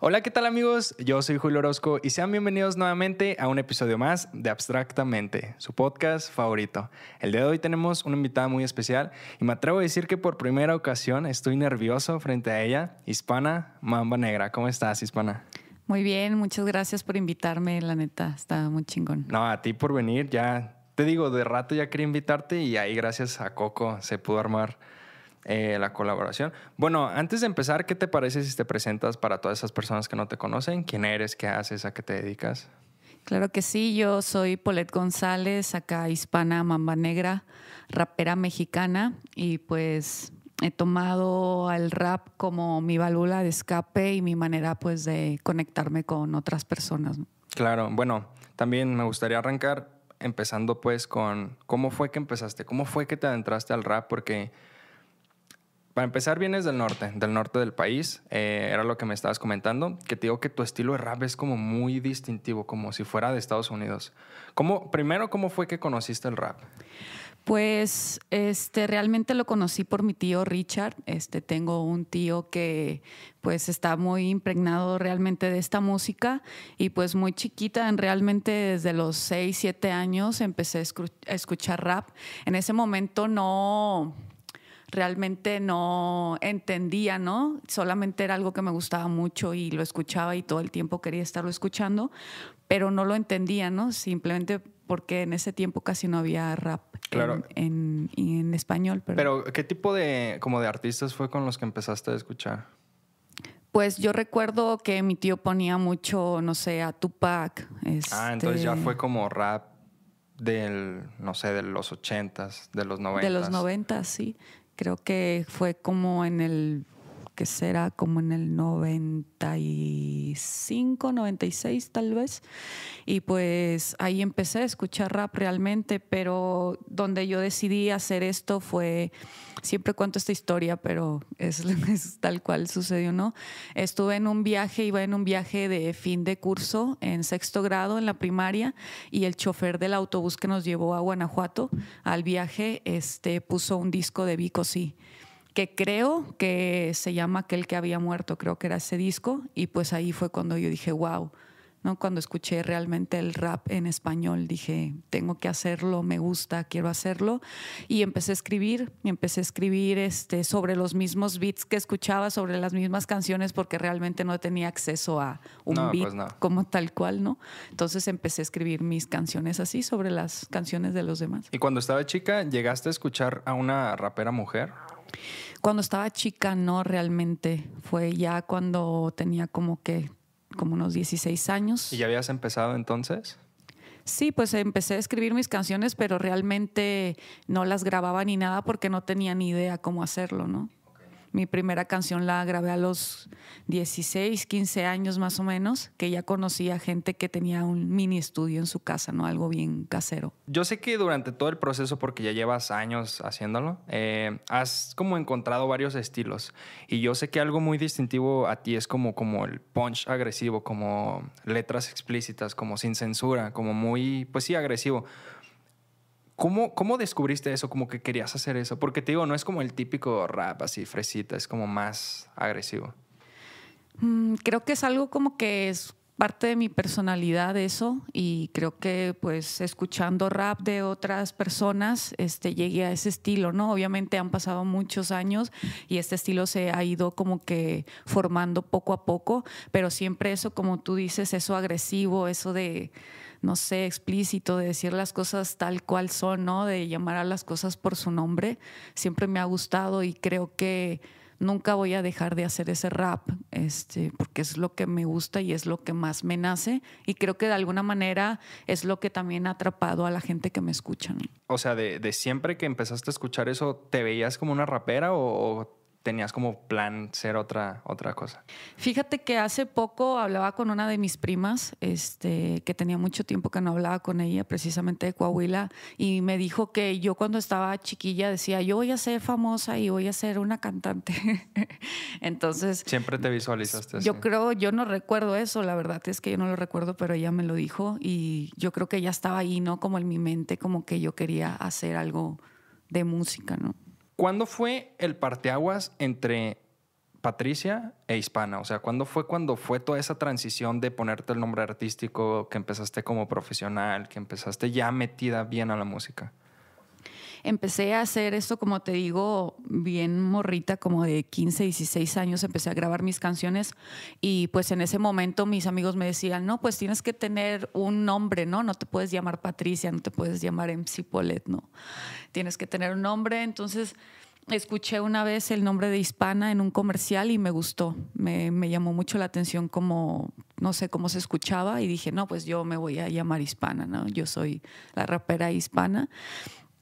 Hola, ¿qué tal amigos? Yo soy Julio Orozco y sean bienvenidos nuevamente a un episodio más de Abstractamente, su podcast favorito. El día de hoy tenemos una invitada muy especial y me atrevo a decir que por primera ocasión estoy nervioso frente a ella, Hispana Mamba Negra. ¿Cómo estás, Hispana? Muy bien, muchas gracias por invitarme, la neta, está muy chingón. No, a ti por venir, ya te digo, de rato ya quería invitarte y ahí gracias a Coco se pudo armar eh, la colaboración. Bueno, antes de empezar, ¿qué te parece si te presentas para todas esas personas que no te conocen? ¿Quién eres? ¿Qué haces? ¿A qué te dedicas? Claro que sí, yo soy Polet González, acá hispana, mamba negra, rapera mexicana y pues he tomado al rap como mi válvula de escape y mi manera pues de conectarme con otras personas. Claro, bueno, también me gustaría arrancar empezando pues con cómo fue que empezaste, cómo fue que te adentraste al rap, porque para empezar, vienes del norte, del norte del país. Eh, era lo que me estabas comentando, que te digo que tu estilo de rap es como muy distintivo, como si fuera de Estados Unidos. ¿Cómo, primero, ¿cómo fue que conociste el rap? Pues este realmente lo conocí por mi tío Richard. Este tengo un tío que pues está muy impregnado realmente de esta música y pues muy chiquita, en realmente desde los 6, 7 años empecé a escuchar rap. En ese momento no realmente no entendía, ¿no? Solamente era algo que me gustaba mucho y lo escuchaba y todo el tiempo quería estarlo escuchando, pero no lo entendía, ¿no? Simplemente porque en ese tiempo casi no había rap en, en, español. Pero ¿qué tipo de, como de artistas fue con los que empezaste a escuchar? Pues yo recuerdo que mi tío ponía mucho, no sé, a Tupac. Ah, entonces ya este fue como rap del, no sé, de los ochentas, de los noventas. De los noventas, sí. Creo que fue como en el, que será como en el 95, 96 tal vez. Y pues ahí empecé a escuchar rap realmente, pero donde yo decidí hacer esto fue, siempre cuento esta historia, pero es, tal cual sucedió, ¿no? Estuve en un viaje, iba en un viaje de fin de curso en sexto grado en la primaria y el chofer del autobús que nos llevó a Guanajuato al viaje este, puso un disco de Vico Sí que creo que se llama Aquel que había muerto, creo que era ese disco, y pues ahí fue cuando yo dije, wow, cuando escuché realmente el rap en español, dije, tengo que hacerlo, me gusta, quiero hacerlo. Y empecé a escribir, empecé a escribir este, sobre los mismos beats que escuchaba, sobre las mismas canciones, porque realmente no tenía acceso a un beat pues como tal cual, ¿no? Entonces empecé a escribir mis canciones así, sobre las canciones de los demás. ¿Y cuando estaba chica, llegaste a escuchar a una rapera mujer? Cuando estaba chica, no realmente. Fue ya cuando tenía como que como unos 16 años. ¿Y ya habías empezado entonces? Sí, pues empecé a escribir mis canciones, pero realmente no las grababa ni nada porque no tenía ni idea cómo hacerlo, ¿no? Mi primera canción la grabé a los 16, 15 años más o menos, que ya conocía gente que tenía un mini estudio en su casa, ¿no? Algo bien casero. Yo sé que durante todo el proceso, porque ya llevas años haciéndolo, eh, has como encontrado varios estilos. Y yo sé que algo muy distintivo a ti es como, como el punch agresivo, como letras explícitas, como sin censura, como muy, pues sí, agresivo. ¿Cómo, ¿Cómo descubriste eso? Como que querías hacer eso. Porque te digo, no es como el típico rap así fresita, es como más agresivo. Mm, creo que es algo como que es parte de mi personalidad eso y creo que pues escuchando rap de otras personas este llegué a ese estilo, ¿no? Obviamente han pasado muchos años y este estilo se ha ido como que formando poco a poco, pero siempre eso como tú dices, eso agresivo, eso de no sé, explícito, de decir las cosas tal cual son, ¿no? De llamar a las cosas por su nombre, siempre me ha gustado y creo que nunca voy a dejar de hacer ese rap, este, porque es lo que me gusta y es lo que más me nace y creo que de alguna manera es lo que también ha atrapado a la gente que me escucha. O sea, de, de, siempre que empezaste a escuchar eso, ¿te veías como una rapera o, tenías como plan ser otra, otra cosa? Fíjate que hace poco hablaba con una de mis primas, este, que tenía mucho tiempo que no hablaba con ella, precisamente de Coahuila, y me dijo que yo cuando estaba chiquilla decía, yo voy a ser famosa y voy a ser una cantante. Entonces... Siempre te visualizaste así. Yo creo, yo no recuerdo eso, la verdad es que yo no lo recuerdo, pero ella me lo dijo y yo creo que ya estaba ahí, ¿no? Como en mi mente, como que yo quería hacer algo de música, ¿no? ¿Cuándo fue el parteaguas entre Patricia e Hispana? O sea, ¿cuándo fue cuando fue toda esa transición de ponerte el nombre artístico, que empezaste como profesional, que empezaste ya metida bien a la música? Empecé a hacer esto, como te digo, bien morrita, como de 15, 16 años, empecé a grabar mis canciones y pues en ese momento mis amigos me decían, no, pues tienes que tener un nombre, ¿no? No te puedes llamar Patricia, no te puedes llamar MC Polet, ¿no? Tienes que tener un nombre, entonces escuché una vez el nombre de Hispana en un comercial y me gustó. Me, me, llamó mucho la atención como, no sé cómo se escuchaba y dije, no, pues yo me voy a llamar Hispana, ¿no? Yo soy la rapera hispana.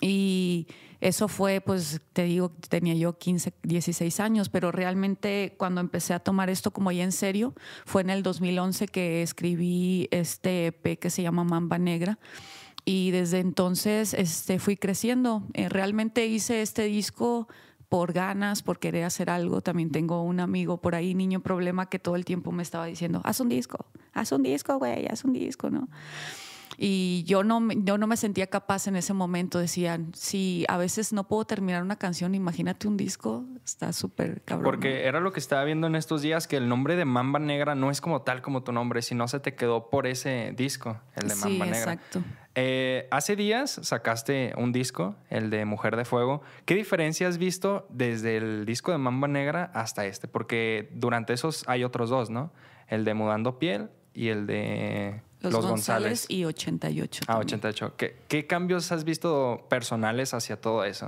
Y eso fue, pues te digo, tenía yo 15, 16 años, pero realmente cuando empecé a tomar esto como ya en serio, fue en el 2011 que escribí este EP que se llama Mamba Negra y desde entonces este, fui creciendo. Eh, realmente hice este disco por ganas, por querer hacer algo. También tengo un amigo por ahí, niño problema, que todo el tiempo me estaba diciendo, haz un disco, haz un disco, güey, haz un disco, ¿no? Y yo no, yo no me sentía capaz en ese momento. Decían, si a veces no puedo terminar una canción, imagínate un disco, está súper cabrón. Porque era lo que estaba viendo en estos días, que el nombre de Mamba Negra no es como tal como tu nombre, sino se te quedó por ese disco, el de Mamba sí, Negra. Exacto. Eh, hace días sacaste un disco, el de Mujer de Fuego. ¿Qué diferencia has visto desde el disco de Mamba Negra hasta este? Porque durante esos hay otros dos, ¿no? El de Mudando Piel y el de Los, Los González, González. y 88. Ah, también. 88. ¿Qué, ¿Qué cambios has visto personales hacia todo eso?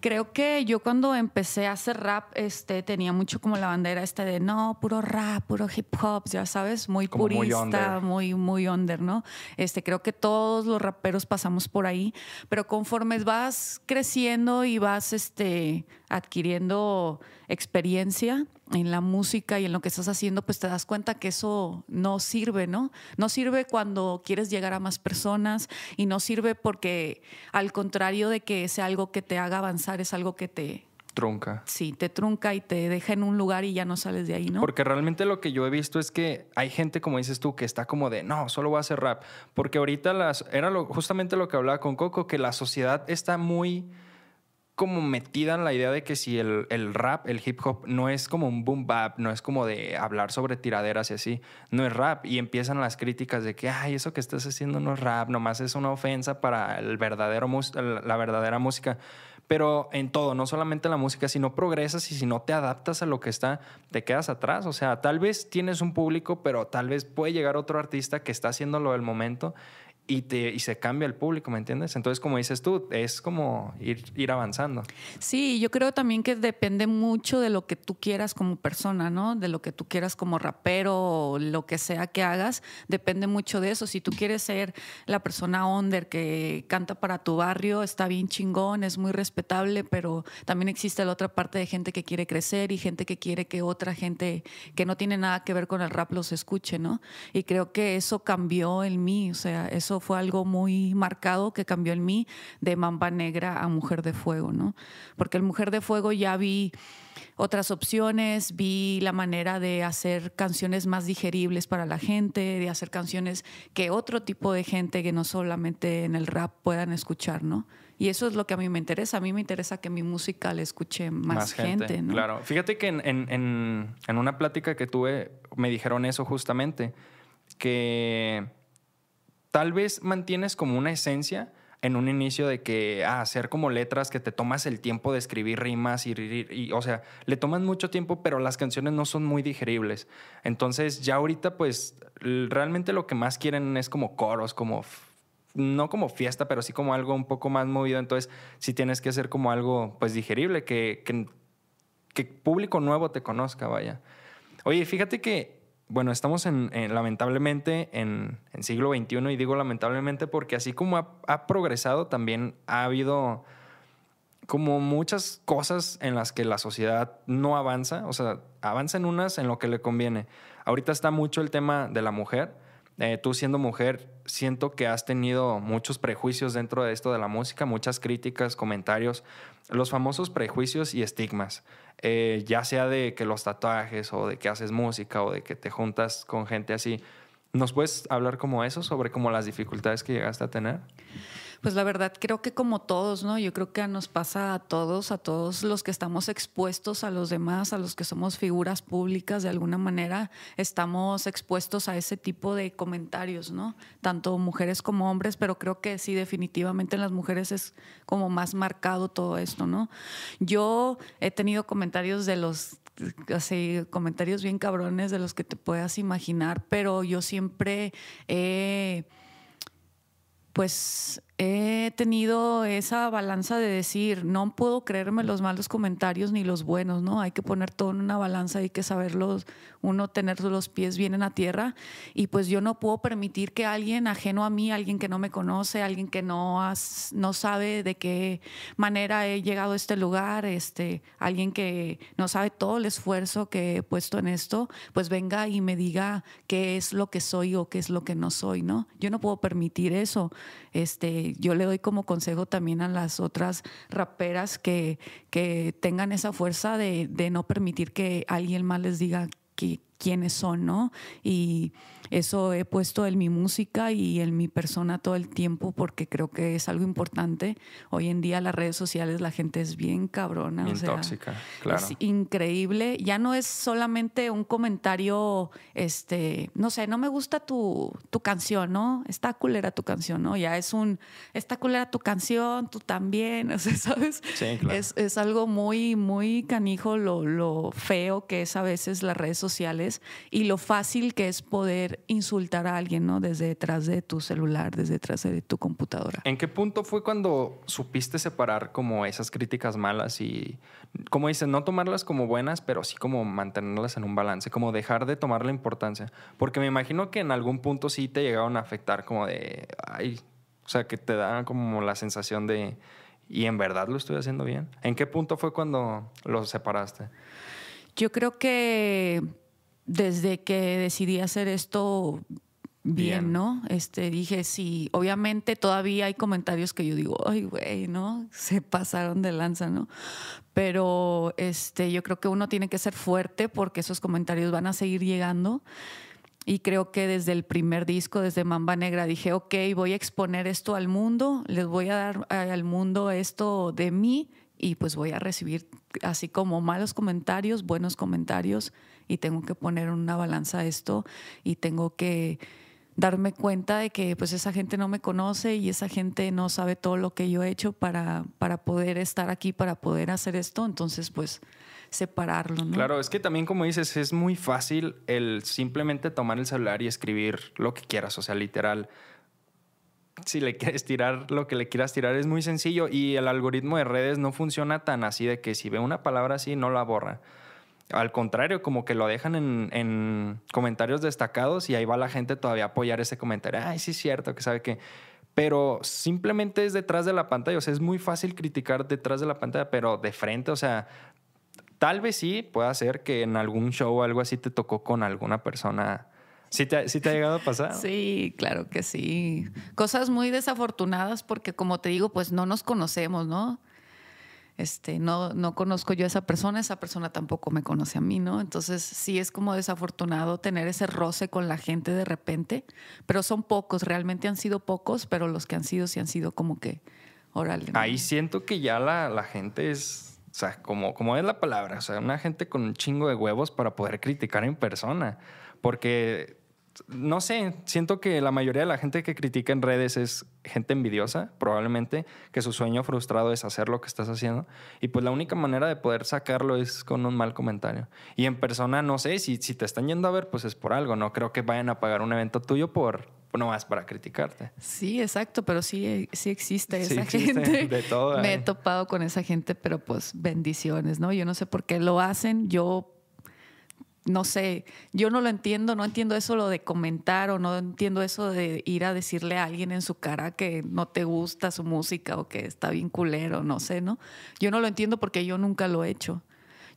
Creo que yo cuando empecé a hacer rap, este, tenía mucho como la bandera esta de no, puro rap, puro hip hop, ya sabes, muy Como muy purista, under. muy, muy under, ¿no? Este, creo que todos los raperos pasamos por ahí, pero conforme vas creciendo y vas este, adquiriendo experiencia en la música y en lo que estás haciendo, pues te das cuenta que eso no sirve, ¿no? No sirve cuando quieres llegar a más personas y no sirve porque al contrario de que sea algo que te haga avanzar, es algo que te, Trunca. sí, te trunca y te deja en un lugar y ya no sales de ahí, ¿no? Porque realmente lo que yo he visto es que hay gente, como dices tú, que está como de, no, solo voy a hacer rap. Porque ahorita las, era lo, justamente lo que hablaba con Coco, que la sociedad está muy como metida en la idea de que si el, el rap, el hip hop, no es como un boom bap, no es como de hablar sobre tiraderas y así, no es rap. Y empiezan las críticas de que, ay, eso que estás haciendo no es rap, nomás es una ofensa para el verdadero, la verdadera música. Pero en todo, no solamente en la música, si no progresas y si no te adaptas a lo que está, te quedas atrás. O sea, tal vez tienes un público, pero tal vez puede llegar otro artista que está haciendo lo del momento y, te, y se cambia el público, ¿me entiendes? Entonces, como dices tú, es como ir, ir avanzando. Sí, yo creo también que depende mucho de lo que tú quieras como persona, ¿no? De lo que tú quieras como rapero o lo que sea que hagas, depende mucho de eso. Si tú quieres ser la persona under que canta para tu barrio, está bien chingón, es muy respetable, pero también existe la otra parte de gente que quiere crecer y gente que quiere que otra gente que no tiene nada que ver con el rap los escuche, ¿no? Y creo que eso cambió en mí, o sea, eso fue algo muy marcado que cambió en mí de Mamba Negra a Mujer de Fuego, ¿no? Porque el Mujer de Fuego ya vi otras opciones, vi la manera de hacer canciones más digeribles para la gente, de hacer canciones que otro tipo de gente que no solamente en el rap puedan escuchar, ¿no? Y eso es lo que a mí me interesa. A mí me interesa que mi música le escuche más, gente, ¿no? Claro. Fíjate que en, en- en- en una plática que tuve me dijeron eso justamente, que tal vez mantienes como una esencia en un inicio de que ah, hacer como letras que te tomas el tiempo de escribir rimas y, y- y, o sea, le toman mucho tiempo, pero las canciones no son muy digeribles. Entonces ya ahorita pues realmente lo que más quieren es como coros, como no como fiesta, pero sí como algo un poco más movido. Entonces sí tienes que hacer como algo pues digerible, que, que, que público nuevo te conozca, vaya. Oye, fíjate que, bueno, estamos en, en- lamentablemente en, en siglo XXI y digo lamentablemente porque así como ha, ha progresado, también ha habido como muchas cosas en las que la sociedad no avanza, o sea, avanza en unas en lo que le conviene. Ahorita está mucho el tema de la mujer. Eh, tú siendo mujer, siento que has tenido muchos prejuicios dentro de esto de la música, muchas críticas, comentarios, los famosos prejuicios y estigmas, Eh, ya sea de que los tatuajes o de que haces música o de que te juntas con gente así. ¿Nos puedes hablar como eso, sobre como las dificultades que llegaste a tener? Pues la verdad creo que como todos, ¿no? Yo creo que nos pasa a todos, a todos los que estamos expuestos a los demás, a los que somos figuras públicas, de alguna manera estamos expuestos a ese tipo de comentarios, ¿no? Tanto mujeres como hombres, pero creo que sí, definitivamente en las mujeres es como más marcado todo esto, ¿no? Yo he tenido comentarios de los así comentarios bien cabrones de los que te puedas imaginar, pero yo siempre he pues he tenido esa balanza de decir, no puedo creerme los malos comentarios ni los buenos, ¿no? Hay que poner todo en una balanza, hay que saberlos, uno tener los pies bien en la tierra y pues yo no puedo permitir que alguien ajeno a mí, alguien que no me conoce, alguien que no, no sabe de qué manera he llegado a este lugar, este, alguien que no sabe todo el esfuerzo que he puesto en esto, pues venga y me diga qué es lo que soy o qué es lo que no soy, ¿no? Yo no puedo permitir eso. Este, yo le doy como consejo también a las otras raperas que, que tengan esa fuerza de, de no permitir que alguien más les diga quiénes son, ¿no? Y eso he puesto en mi música y en mi persona todo el tiempo porque creo que es algo importante. Hoy en día las redes sociales la gente es bien cabrona. Bien tóxica, claro. Es increíble. Ya no es solamente un comentario, este, no sé, no me gusta tu, tu canción, ¿no? Está culera tu canción, ¿no? Ya es un, está culera tu canción, tú también, o sea, ¿sabes? Sí, claro. Es, es algo muy, muy canijo lo, lo feo que es a veces las redes sociales y lo fácil que es poder insultar a alguien, ¿no? Desde detrás de tu celular, desde detrás de tu computadora. ¿En qué punto fue cuando supiste separar como esas críticas malas y, como dices, no tomarlas como buenas, pero sí como mantenerlas en un balance, como dejar de tomar la importancia? Porque me imagino que en algún punto sí te llegaron a afectar como de, ay, o sea, que te da como la sensación de, ¿y en verdad lo estoy haciendo bien? ¿En qué punto fue cuando los separaste? Yo creo que desde que decidí hacer esto bien, ¿no? Este, dije, sí, obviamente todavía hay comentarios que yo digo, ay, güey, ¿no? Se pasaron de lanza, ¿no? Pero este, yo creo que uno tiene que ser fuerte porque esos comentarios van a seguir llegando. Y creo que desde el primer disco, desde Mamba Negra, dije, ok, voy a exponer esto al mundo, les voy a dar al mundo esto de mí y pues voy a recibir así como malos comentarios, buenos comentarios y tengo que poner una balanza esto y tengo que darme cuenta de que pues esa gente no me conoce y esa gente no sabe todo lo que yo he hecho para, para poder estar aquí, para poder hacer esto, entonces pues separarlo. Claro, es que también como dices, es muy fácil el simplemente tomar el celular y escribir lo que quieras, o sea, literal. Si le quieres tirar lo que le quieras tirar es muy sencillo y el algoritmo de redes no funciona tan así de que si ve una palabra así no la borra. Al contrario, como que lo dejan en, comentarios destacados y ahí va la gente todavía a apoyar ese comentario. Ay, sí es cierto, que sabe que... Pero simplemente es detrás de la pantalla. O sea, es muy fácil criticar detrás de la pantalla, pero de frente, o sea, tal vez sí pueda ser que en algún show o algo así te tocó con alguna persona. ¿Sí ¿Sí te, ha llegado a pasar? Sí, claro que sí. Cosas muy desafortunadas porque, como te digo, pues no nos conocemos, ¿no? Este, no, no conozco yo a esa persona, esa persona tampoco me conoce a mí, ¿no? Entonces sí es como desafortunado tener ese roce con la gente de repente, pero son pocos, realmente han sido pocos, pero los que han sido sí han sido como que. Ahí siento que ya la, la gente es, o sea, como, como es la palabra, o sea, una gente con un chingo de huevos para poder criticar en persona, porque no sé, siento que la mayoría de la gente que critica en redes es gente envidiosa, probablemente, que su sueño frustrado es hacer lo que estás haciendo. Y pues la única manera de poder sacarlo es con un mal comentario. Y en persona, no sé, si, si te están yendo a ver, pues es por algo. No creo que vayan a pagar un evento tuyo por, no más para criticarte. Sí, exacto, pero sí, sí existe esa gente. De todo. Me he topado con esa gente, pero pues bendiciones, ¿no? Yo no sé por qué lo hacen. Yo no sé, yo no lo entiendo, no entiendo eso lo de comentar o no entiendo eso de ir a decirle a alguien en su cara que no te gusta su música o que está bien culero, no sé, ¿no? Yo no lo entiendo porque yo nunca lo he hecho.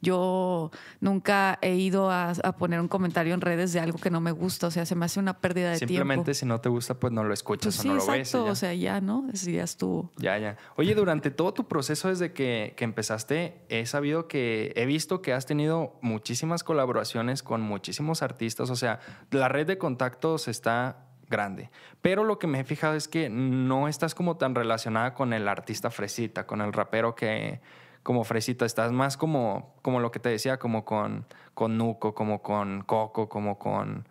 Yo nunca he ido a, poner un comentario en redes de algo que no me gusta, o sea, se me hace una pérdida de tiempo. Simplemente si no te gusta, pues no lo escuchas pues o no lo ves. Exacto, o sea, ya, ¿no? Ese ya estuvo. Ya, ya. Oye, durante todo tu proceso desde que, que empezaste, he sabido que, he visto que has tenido muchísimas colaboraciones con muchísimos artistas, o sea, la red de contactos está grande. Pero lo que me he fijado es que no estás como tan relacionada con el artista fresita, con el rapero que como fresita, estás más como, como lo que te decía, como con, con Nuco, como con Coco, como con,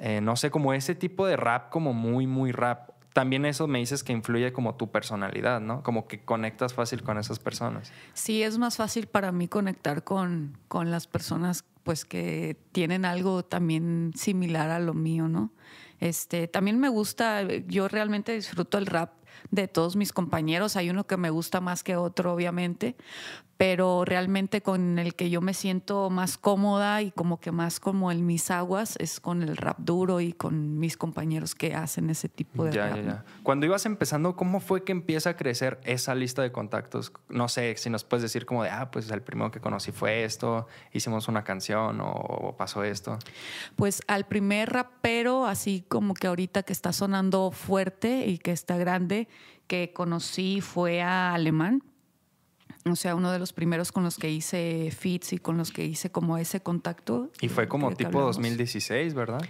eh, no sé, como ese tipo de rap, como muy, muy rap. También eso me dices que influye como tu personalidad, ¿no? Como que conectas fácil con esas personas. Sí, es más fácil para mí conectar con, con las personas pues que tienen algo también similar a lo mío, ¿no? Este, también me gusta, yo realmente disfruto el rap de todos mis compañeros. Hay uno que me gusta más que otro, obviamente, pero realmente con el que yo me siento más cómoda y como que más como en mis aguas es con el rap duro y con mis compañeros que hacen ese tipo de rap. Ya, Cuando ibas empezando, ¿cómo fue que empieza a crecer esa lista de contactos? No sé si nos puedes decir como de, ah, pues el primero que conocí fue esto, hicimos una canción o pasó esto. Pues al primer rapero, así como que ahorita que está sonando fuerte y que está grande, que conocí fue a Alemán o sea, uno de los primeros con los que hice fits y con los que hice como ese contacto. Y fue como tipo 2016, ¿verdad?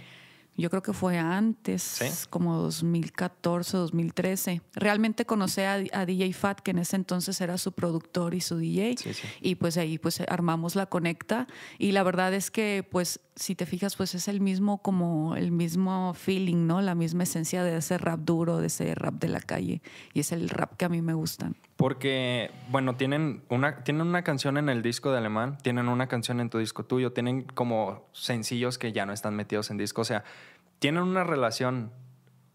Yo creo que fue antes, como 2014, 2013. Realmente conocí a, DJ Fat, que en ese entonces era su productor y su DJ. Y pues ahí pues armamos la conecta. Y la verdad es que pues si te fijas pues es el mismo como el mismo feeling, ¿no? La misma esencia de ese rap duro, de ese rap de la calle. Y es el rap que a mí me gustan. Porque, bueno, tienen una, tienen una canción en el disco de Alemán, tienen una canción en tu disco tuyo, tienen como sencillos que ya no están metidos en disco. O sea, tienen una relación,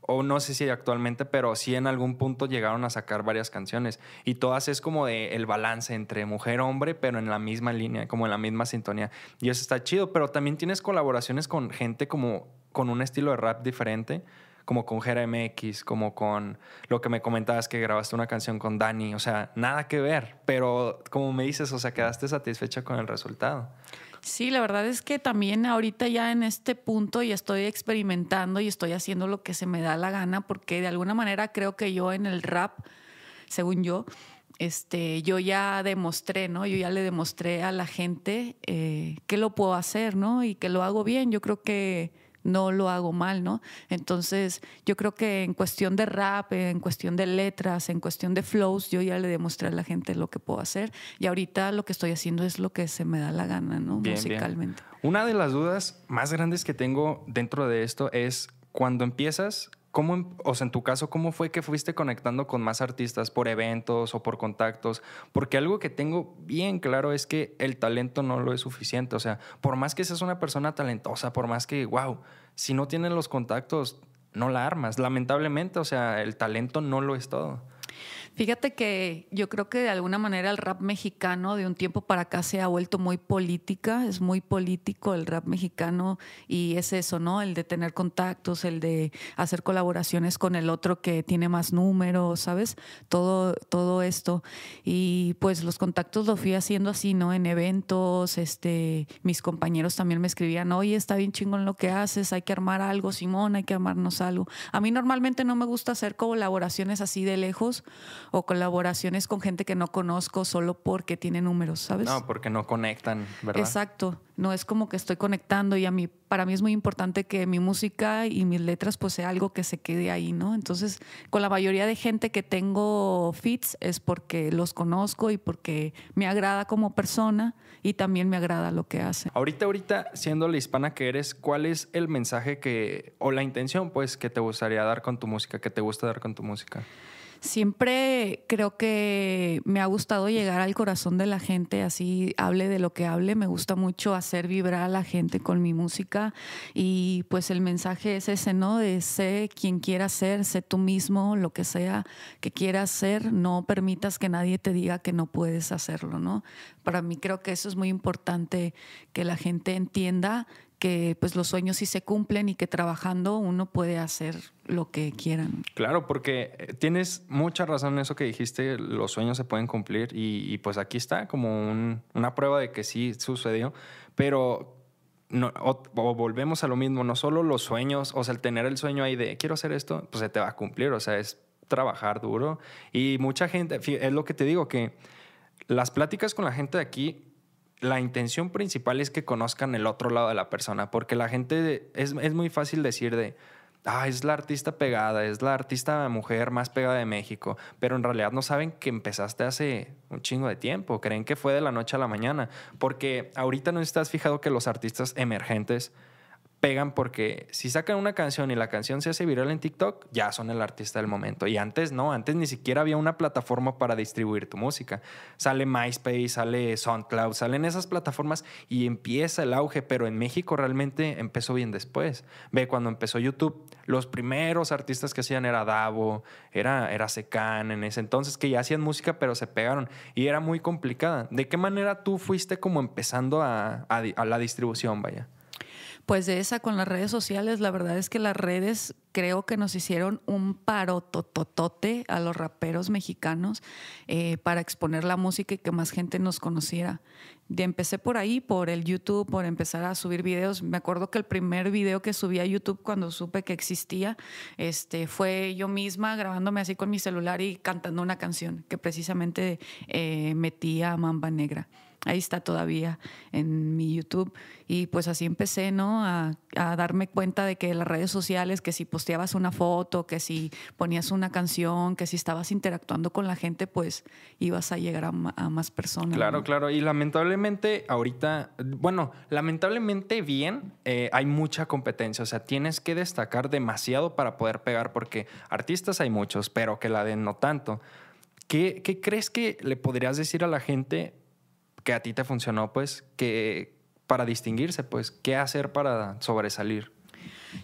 o no sé si actualmente, pero sí en algún punto llegaron a sacar varias canciones. Y todas es como de el balance entre mujer-hombre, pero en la misma línea, como en la misma sintonía. Y eso está chido, pero también tienes colaboraciones con gente como con un estilo de rap diferente como con Jera MX, como con lo que me comentabas que grabaste una canción con Dani, o sea, nada que ver, pero como me dices, o sea, quedaste satisfecha con el resultado. Sí, la verdad es que también ahorita ya en este punto ya estoy experimentando y estoy haciendo lo que se me da la gana porque de alguna manera creo que yo en el rap, según yo, este, yo ya demostré, ¿no? Yo ya le demostré a la gente eh, que lo puedo hacer, ¿no? Y que lo hago bien. Yo creo que no lo hago mal, ¿no? Entonces, yo creo que en cuestión de rap, en cuestión de letras, en cuestión de flows, yo ya le demostré a la gente lo que puedo hacer y ahorita lo que estoy haciendo es lo que se me da la gana, ¿no? Musicalmente. Una de las dudas más grandes que tengo dentro de esto es cuando empiezas ¿Cómo, o sea, en tu caso, cómo fue que fuiste conectando con más artistas por eventos o por contactos? Porque algo que tengo bien claro es que el talento no lo es suficiente. O sea, por más que seas una persona talentosa, por más que, wow, si no tienes los contactos, no la armas. Lamentablemente, o sea, el talento no lo es todo. Fíjate que yo creo que de alguna manera el rap mexicano de un tiempo para acá se ha vuelto muy política, es muy político el rap mexicano y es eso, ¿no? El de tener contactos, el de hacer colaboraciones con el otro que tiene más números, ¿sabes? Todo, todo esto. Y pues los contactos lo fui haciendo así, ¿no? En eventos, este, mis compañeros también me escribían, oye, está bien chingón lo que haces, hay que armar algo, Simón, hay que armarnos algo. A mí normalmente no me gusta hacer colaboraciones así de lejos o colaboraciones con gente que no conozco solo porque tiene números, ¿sabes? No, porque no conectan, ¿verdad? Exacto. No es como que estoy conectando y a mí, para mí es muy importante que mi música y mis letras pues sea algo que se quede ahí, ¿no? Entonces, con la mayoría de gente que tengo fits es porque los conozco y porque me agrada como persona y también me agrada lo que hace. Ahorita, ahorita, siendo la hispana que eres, ¿cuál es el mensaje que, o la intención pues que te gustaría dar con tu música, que te gusta dar con tu música? Siempre creo que me ha gustado llegar al corazón de la gente, así hable de lo que hable. Me gusta mucho hacer vibrar a la gente con mi música y pues el mensaje es ese, ¿no? De sé quien quiera ser, sé tú mismo, lo que sea que quieras ser, no permitas que nadie te diga que no puedes hacerlo, ¿no? Para mí creo que eso es muy importante que la gente entienda que pues los sueños sí se cumplen y que trabajando uno puede hacer lo que quieran. Claro, porque eh, tienes mucha razón en eso que dijiste, los sueños se pueden cumplir y, pues aquí está como una prueba de que sí sucedió, pero no, o, volvemos a lo mismo, no solo los sueños, o sea, el tener el sueño ahí de quiero hacer esto, pues se te va a cumplir, o sea, es trabajar duro y mucha gente, es lo que te digo, que las pláticas con la gente de aquí la intención principal es que conozcan el otro lado de la persona, porque la gente es, muy fácil decir de, ah, es la artista pegada, es la artista mujer más pegada de México, pero en realidad no saben que empezaste hace un chingo de tiempo, creen que fue de la noche a la mañana, porque ahorita no estás fijado que los artistas emergentes pegan porque si sacan una canción y la canción se hace viral en TikTok, ya son el artista del momento. Y antes no, antes ni siquiera había una plataforma para distribuir tu música. Sale MySpace, sale SoundCloud, salen esas plataformas y empieza el auge, pero en México realmente empezó bien después. Ve, cuando empezó YouTube, los primeros artistas que hacían era Davo, era, era Secan en ese entonces, que ya hacían música, pero se pegaron y era muy complicada. ¿De qué manera tú fuiste como empezando a, a la distribución, vaya? Pues de esa con las redes sociales, la verdad es que las redes creo que nos hicieron un paro tototote a los raperos mexicanos eh, para exponer la música y que más gente nos conociera. Empecé por ahí, por el YouTube, por empezar a subir videos. Me acuerdo que el primer video que subí a YouTube cuando supe que existía, este, fue yo misma grabándome así con mi celular y cantando una canción que precisamente eh, metía a Mamba Negra ahí está todavía en mi YouTube. Y pues así empecé, ¿no? A, darme cuenta de que las redes sociales, que si posteabas una foto, que si ponías una canción, que si estabas interactuando con la gente, pues ibas a llegar a, más personas. Claro, claro. Y lamentablemente ahorita, bueno, lamentablemente bien, eh, hay mucha competencia. O sea, tienes que destacar demasiado para poder pegar, porque artistas hay muchos, pero que la den no tanto. ¿Qué, ¿Qué, crees que le podrías decir a la gente que a ti te funcionó, pues, que para distinguirse, pues, qué hacer para sobresalir.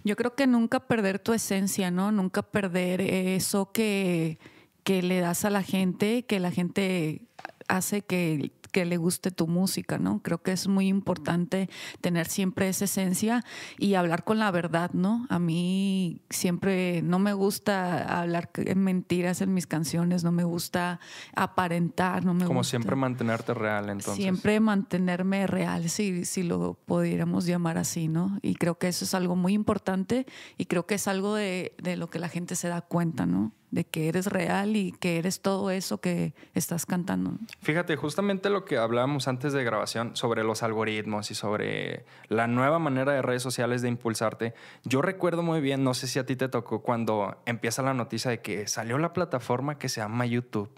Yo creo que nunca perder tu esencia, ¿no? Nunca perder eso que, que le das a la gente, que la gente hace que que le guste tu música, ¿no? Creo que es muy importante tener siempre esa esencia y hablar con la verdad, ¿no? A mí siempre no me gusta hablar mentiras en mis canciones, no me gusta aparentar, no me Como siempre mantenerte real, entonces. Siempre mantenerme real, si, si lo pudiéramos llamar así, ¿no? Y creo que eso es algo muy importante y creo que es algo de, de lo que la gente se da cuenta, ¿no? De que eres real y que eres todo eso que estás cantando. Fíjate, justamente lo que hablábamos antes de grabación sobre los algoritmos y sobre la nueva manera de redes sociales de impulsarte. Yo recuerdo muy bien, no sé si a ti te tocó cuando empieza la noticia de que salió la plataforma que se llama YouTube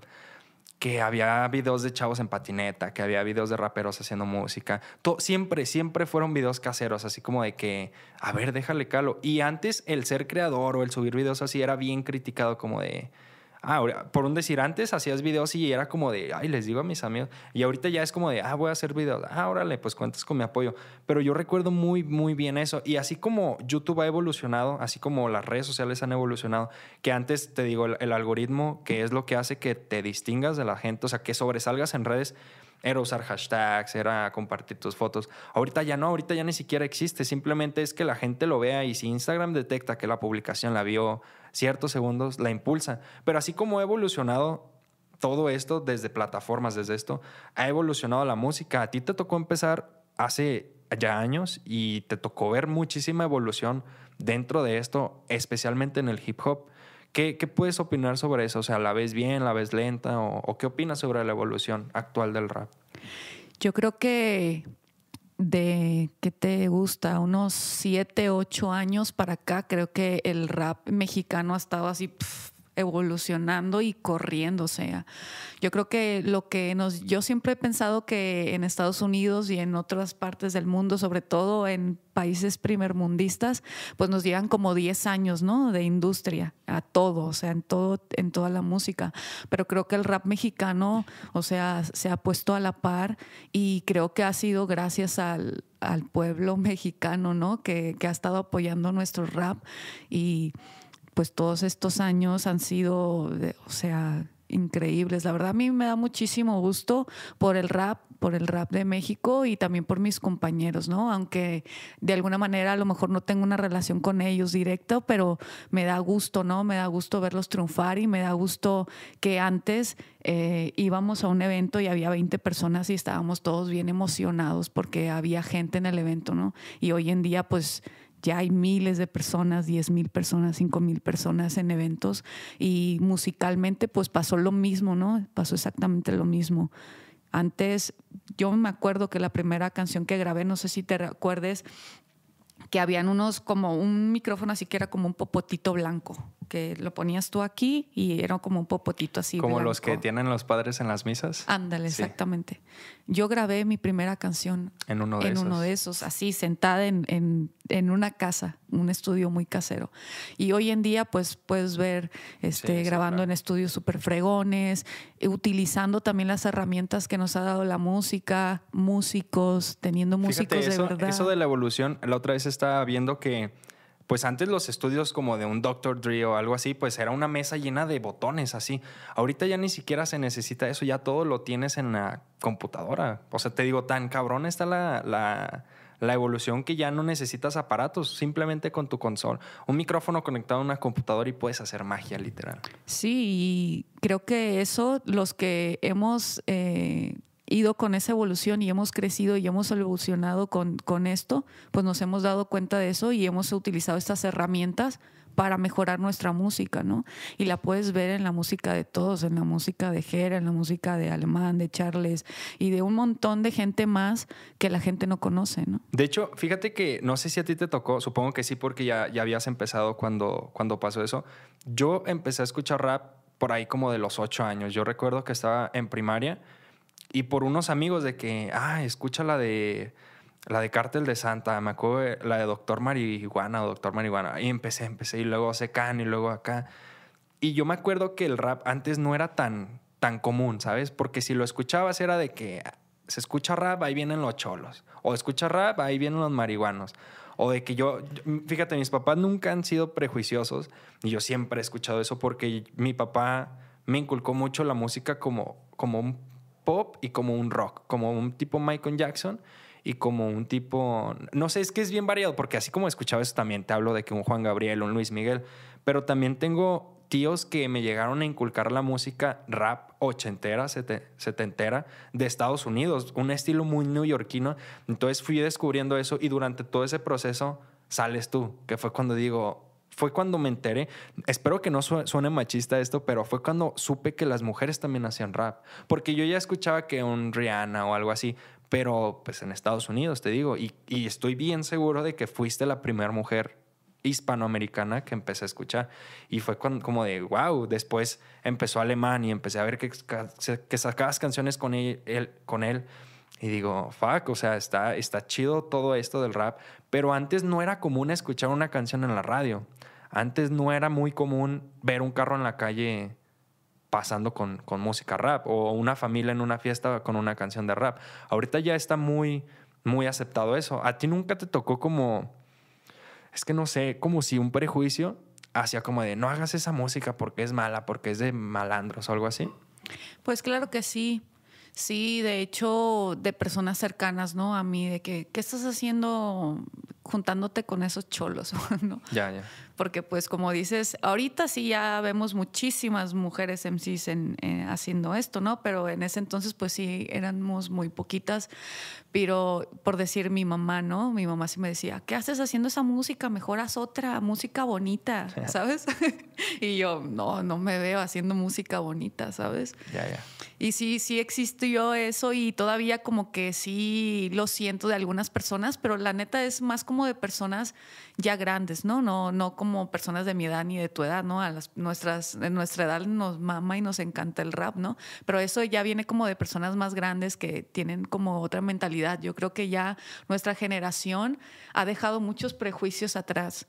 que había videos de chavos en patineta, que había videos de raperos haciendo música. siempre, siempre fueron videos caseros, así como de que, a ver, déjale calo. Y antes el ser creador o el subir videos así era bien criticado como de, Ah, por un decir, antes hacías videos y era como de, ay, les digo a mis amigos. Y ahorita ya es como de, ah, voy a hacer videos. Ah, órale, pues cuentas con mi apoyo. Pero yo recuerdo muy, muy bien eso. Y así como YouTube ha evolucionado, así como las redes sociales han evolucionado, que antes te digo, el, algoritmo, que es lo que hace que te distingas de la gente, o sea, que sobresalgas en redes era usar hashtags, era compartir tus fotos. Ahorita ya no, ahorita ya ni siquiera existe. Simplemente es que la gente lo vea y si Instagram detecta que la publicación la vio ciertos segundos, la impulsa. Pero así como ha evolucionado todo esto desde plataformas, desde esto, ha evolucionado la música. A ti te tocó empezar hace ya años y te tocó ver muchísima evolución dentro de esto, especialmente en el hip hop. ¿Qué, puedes opinar sobre eso? O sea, ¿la ves bien, la ves lenta? O, qué opinas sobre la evolución actual del rap? Yo creo que de que te gusta, unos siete, ocho años para acá, creo que el rap mexicano ha estado así evolucionando y corriendo. O sea, yo creo que lo que nos, yo siempre he pensado que en Estados Unidos y en otras partes del mundo, sobre todo en países primermundistas, pues nos llegan como 10 años, ¿no? De industria a todo, o sea, en todo, en toda la música. Pero creo que el rap mexicano, o sea, se ha puesto a la par y creo que ha sido gracias al, al pueblo mexicano, ¿no? Que, que ha estado apoyando nuestro rap y pues todos estos años han sido, o sea, increíbles. La verdad a mí me da muchísimo gusto por el rap, por el rap de México y también por mis compañeros, ¿no? Aunque de alguna manera a lo mejor no tengo una relación con ellos directa, pero me da gusto, ¿no? Me da gusto verlos triunfar y me da gusto que antes eh, íbamos a un evento y había 20 personas y estábamos todos bien emocionados porque había gente en el evento, ¿no? Y hoy en día pues ya hay miles de personas, 10 mil personas, 5 mil personas en eventos y musicalmente pues pasó lo mismo, ¿no? Pasó exactamente lo mismo. Antes, yo me acuerdo que la primera canción que grabé, no sé si te recuerdes, que habían unos como un micrófono así que era como un popotito blanco, que lo ponías tú aquí y era como un popotito así. Como blanco. los que tienen los padres en las misas. Ándale, Sí. exactamente. Yo grabé mi primera canción En uno de en esos. uno de esos, así sentada en, en- en una casa, un estudio muy casero. Y hoy en día, pues puedes ver este, Sí, sí, grabando claro. en estudios súper fregones, utilizando también las herramientas que nos ha dado la música, músicos, teniendo músicos Fíjate, eso, de verdad. eso de la evolución, la otra vez estaba viendo que, pues antes los estudios como de un Dr. Dre o algo así, pues era una mesa llena de botones así. Ahorita ya ni siquiera se necesita eso, ya todo lo tienes en la computadora. O sea, te digo, tan cabrón está la, la, evolución que ya no necesitas aparatos, simplemente con tu consola. Un micrófono conectado a una computadora y puedes hacer magia, literal. Sí, y creo que eso, los que hemos eh, ido con esa evolución y hemos crecido y hemos evolucionado con, con esto, pues nos hemos dado cuenta de eso y hemos utilizado estas herramientas para mejorar nuestra música, ¿no? Y la puedes ver en la música de todos, en la música de Jera, en la música de Alemán, de Charles y de un montón de gente más que la gente no conoce, ¿no? De hecho, fíjate que no sé si a ti te tocó, supongo que sí, porque ya, ya habías empezado cuando, cuando pasó eso. Yo empecé a escuchar rap por ahí como de los ocho años. Yo recuerdo que estaba en primaria y por unos amigos de que, ah, escucha la de la de Cártel de Santa, me acuerdo la de Doctor Marihuana o Doctor Marihuana. Y empecé, empecé y luego Secan y luego acá. Y yo me acuerdo que el rap antes no era tan, tan común, ¿sabes? Porque si lo escuchabas era de que se escucha rap, ahí vienen los cholos. O escucha rap, ahí vienen los marihuanos. O de que yo- fíjate, mis papás nunca han sido prejuiciosos y yo siempre he escuchado eso porque mi papá me inculcó mucho la música como, como un pop y como un rock, como un tipo Michael Jackson y como un tipo, no sé, es que es bien variado porque así como escuchaba eso también te hablo de que un Juan Gabriel, un Luis Miguel, pero también tengo tíos que me llegaron a inculcar la música rap ochentera, sete- setentera de Estados Unidos, un estilo muy neoyorquino. Entonces fui descubriendo eso y durante todo ese proceso sales tú, que fue cuando digo, fue cuando me enteré, espero que no su- suene machista esto, pero fue cuando supe que las mujeres también hacían rap, porque yo ya escuchaba que un Rihanna o algo así, pero pues en Estados Unidos, te digo, y, estoy bien seguro de que fuiste la primera mujer hispanoamericana que empecé a escuchar. Y fue cuando, como de, wow, después empezó alemán y empecé a ver que, que sacabas canciones con él. Y digo, fuck, o sea, está, está chido todo esto del rap. Pero antes no era común escuchar una canción en la radio. Antes no era muy común ver un carro en la calle pasando con, con música rap o una familia en una fiesta con una canción de rap. Ahorita ya está muy, muy aceptado eso. ¿A ti nunca te tocó como, es que no sé, como si un prejuicio hacia como de no hagas esa música porque es mala, porque es de malandros o algo así? Pues claro que sí. Sí, de hecho, de personas cercanas, ¿no? A mí, de que, ¿qué estás haciendo juntándote con esos cholos? ¿no? Ya, ya. Porque pues como dices, ahorita sí ya vemos muchísimas mujeres MCs en, eh, haciendo esto, ¿no? Pero en ese entonces pues sí éramos muy poquitas. Pero por decir mi mamá, ¿no? Mi mamá sí me decía, ¿qué haces haciendo esa música? Mejor haz otra música bonita, ¿sabes? y yo, no, no me veo haciendo música bonita, ¿sabes? Ya, ya. Y sí, sí existió eso y todavía como que sí lo siento de algunas personas, pero la neta es más como de personas ya grandes, ¿no? No, no como personas de mi edad ni de tu edad, ¿no? A las, nuestras, de nuestra edad nos mama y nos encanta el rap, ¿no? Pero eso ya viene como de personas más grandes que tienen como otra mentalidad. Yo creo que ya nuestra generación ha dejado muchos prejuicios atrás.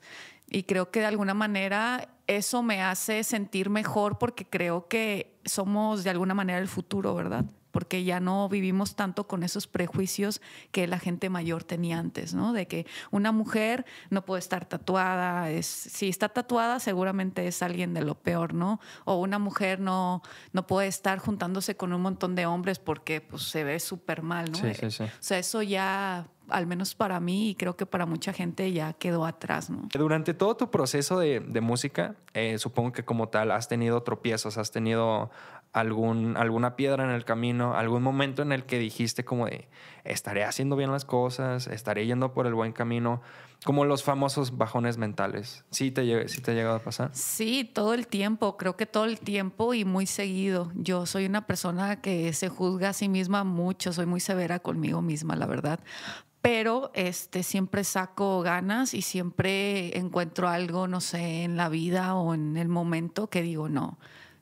Y creo que de alguna manera eso me hace sentir mejor porque creo que somos de alguna manera el futuro, ¿verdad? Porque ya no vivimos tanto con esos prejuicios que la gente mayor tenía antes, ¿no? De que una mujer no puede estar tatuada, es, si está tatuada seguramente es alguien de lo peor, ¿no? O una mujer no, no puede estar juntándose con un montón de hombres porque pues, se ve súper mal, ¿no? Sí, sí, sí. O sea, eso ya, al menos para mí y creo que para mucha gente ya quedó atrás, ¿no? Durante todo tu proceso de, de música, eh, supongo que como tal has tenido tropiezos, has tenido algún, alguna piedra en el camino, algún momento en el que dijiste como de, estaré haciendo bien las cosas, estaré yendo por el buen camino, como los famosos bajones mentales. ¿Sí te, sí te ha llegado a pasar? Sí, todo el tiempo, creo que todo el tiempo y muy seguido. Yo soy una persona que se juzga a sí misma mucho, soy muy severa conmigo misma, la verdad pero este, siempre saco ganas y siempre encuentro algo, no sé, en la vida o en el momento que digo, no,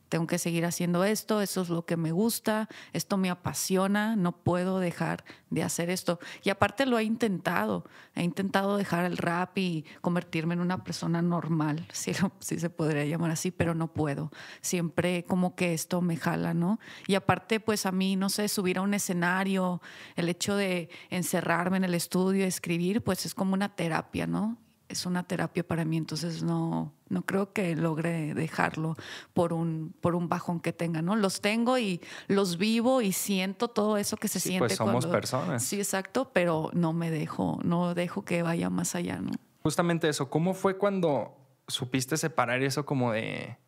tengo que seguir haciendo esto, eso es lo que me gusta, esto me apasiona, no puedo dejar de hacer esto. Y aparte lo he intentado, he intentado dejar el rap y convertirme en una persona normal, si, si se podría llamar así, pero no puedo. Siempre como que esto me jala, ¿no? Y aparte, pues a mí, no sé, subir a un escenario, el hecho de encerrarme en el estudio, escribir, pues es como una terapia, ¿no? Es una terapia para mí, entonces no, no creo que logre dejarlo por un, por un bajón que tenga, ¿no? Los tengo y los vivo y siento todo eso que se sí, siente. Pues somos personas. Sí, exacto, pero no me dejo, no dejo que vaya más allá, ¿no? Justamente eso, ¿cómo fue cuando supiste separar eso como de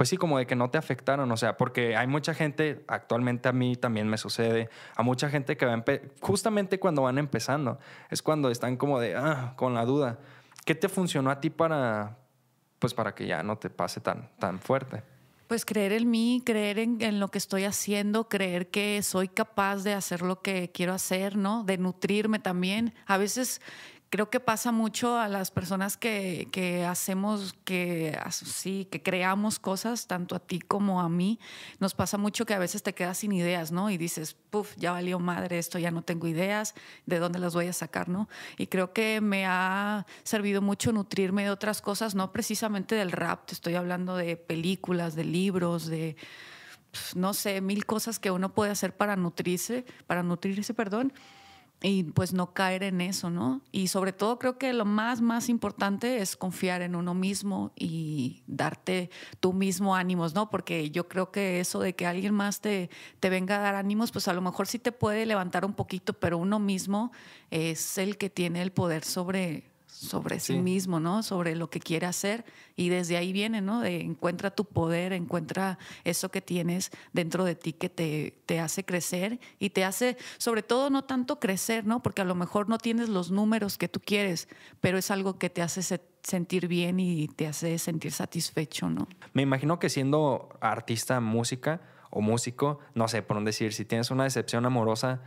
pues sí, como de que no te afectaron, o sea, porque hay mucha gente, actualmente a mí también me sucede, a mucha gente que va justamente cuando van empezando, es cuando están como de, ah, con la duda. ¿Qué te funcionó a ti para, pues para que ya no te pase tan, tan fuerte? Pues creer en mí, creer en, en, lo que estoy haciendo, creer que soy capaz de hacer lo que quiero hacer, ¿no? De nutrirme también. A veces creo que pasa mucho a las personas que, hacemos, que sí, que creamos cosas, tanto a ti como a mí. Nos pasa mucho que a veces te quedas sin ideas, ¿no? Y dices, puff, ya valió madre esto, ya no tengo ideas, ¿de dónde las voy a sacar, no? Y creo que me ha servido mucho nutrirme de otras cosas, no precisamente del rap, te estoy hablando de películas, de libros, de no sé, mil cosas que uno puede hacer para nutrirse, para nutrirse, perdón y pues no caer en eso, ¿no? Y sobre todo creo que lo más, más importante es confiar en uno mismo y darte tú mismo ánimos, ¿no? Porque yo creo que eso de que alguien más te, te venga a dar ánimos, pues a lo mejor sí te puede levantar un poquito, pero uno mismo es el que tiene el poder sobre, sobre sí. mismo, ¿no? Sobre lo que quiere hacer y desde ahí viene, ¿no? De encuentra tu poder, encuentra eso que tienes dentro de ti que te, te hace crecer y te hace, sobre todo, no tanto crecer, ¿no? Porque a lo mejor no tienes los números que tú quieres, pero es algo que te hace sentir bien y te hace sentir satisfecho, ¿no? Me imagino que siendo artista música o músico, no sé, por un decir, si tienes una decepción amorosa,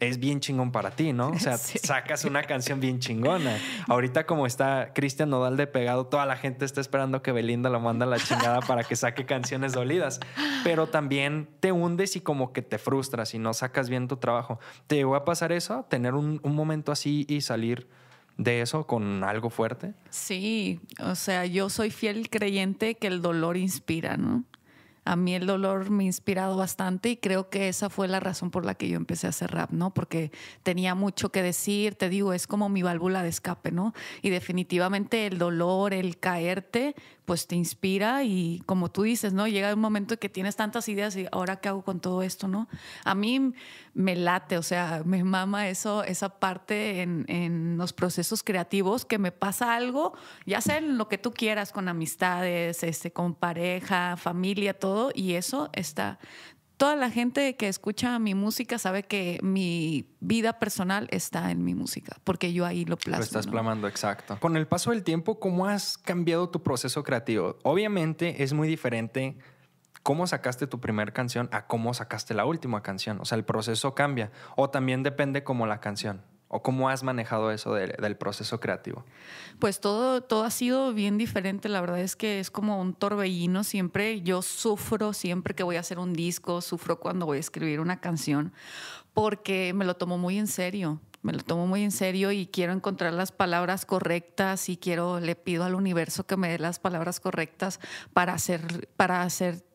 es bien chingón para ti, ¿no? O sea, sacas una canción bien chingona. Ahorita como está Cristian Nodal de pegado, toda la gente está esperando que Belinda lo manda a la chingada para que saque canciones dolidas. Pero también te hundes y como que te frustras y no sacas bien tu trabajo. ¿Te llegó a pasar eso? ¿Tener un, un momento así y salir de eso con algo fuerte? Sí, o sea, yo soy fiel creyente que el dolor inspira, ¿no? A mí el dolor me ha inspirado bastante y creo que esa fue la razón por la que yo empecé a hacer rap, ¿no? Porque tenía mucho que decir, te digo, es como mi válvula de escape, ¿no? Y definitivamente el dolor, el caerte, pues te inspira y como tú dices, ¿no? Llega un momento en que tienes tantas ideas y ahora qué hago con todo esto, ¿no? A mí me late, o sea, me mama eso, esa parte en, en los procesos creativos, que me pasa algo, ya sea en lo que tú quieras, con amistades, este, con pareja, familia, todo y eso está toda la gente que escucha mi música sabe que mi vida personal está en mi música, porque yo ahí lo plasmo. Lo estás plasmando, exacto. Con el paso del tiempo, ¿cómo has cambiado tu proceso creativo? Obviamente es muy diferente cómo sacaste tu primera canción a cómo sacaste la última canción. O sea, el proceso cambia. O también depende como la canción. ¿O cómo has manejado eso del proceso creativo? Pues todo, todo ha sido bien diferente. La verdad es que es como un torbellino siempre. Yo sufro siempre que voy a hacer un disco, sufro cuando voy a escribir una canción, porque me lo tomo muy en serio. Me lo tomo muy en serio y quiero encontrar las palabras correctas y quiero, le pido al universo que me dé las palabras correctas para hacer, para hacer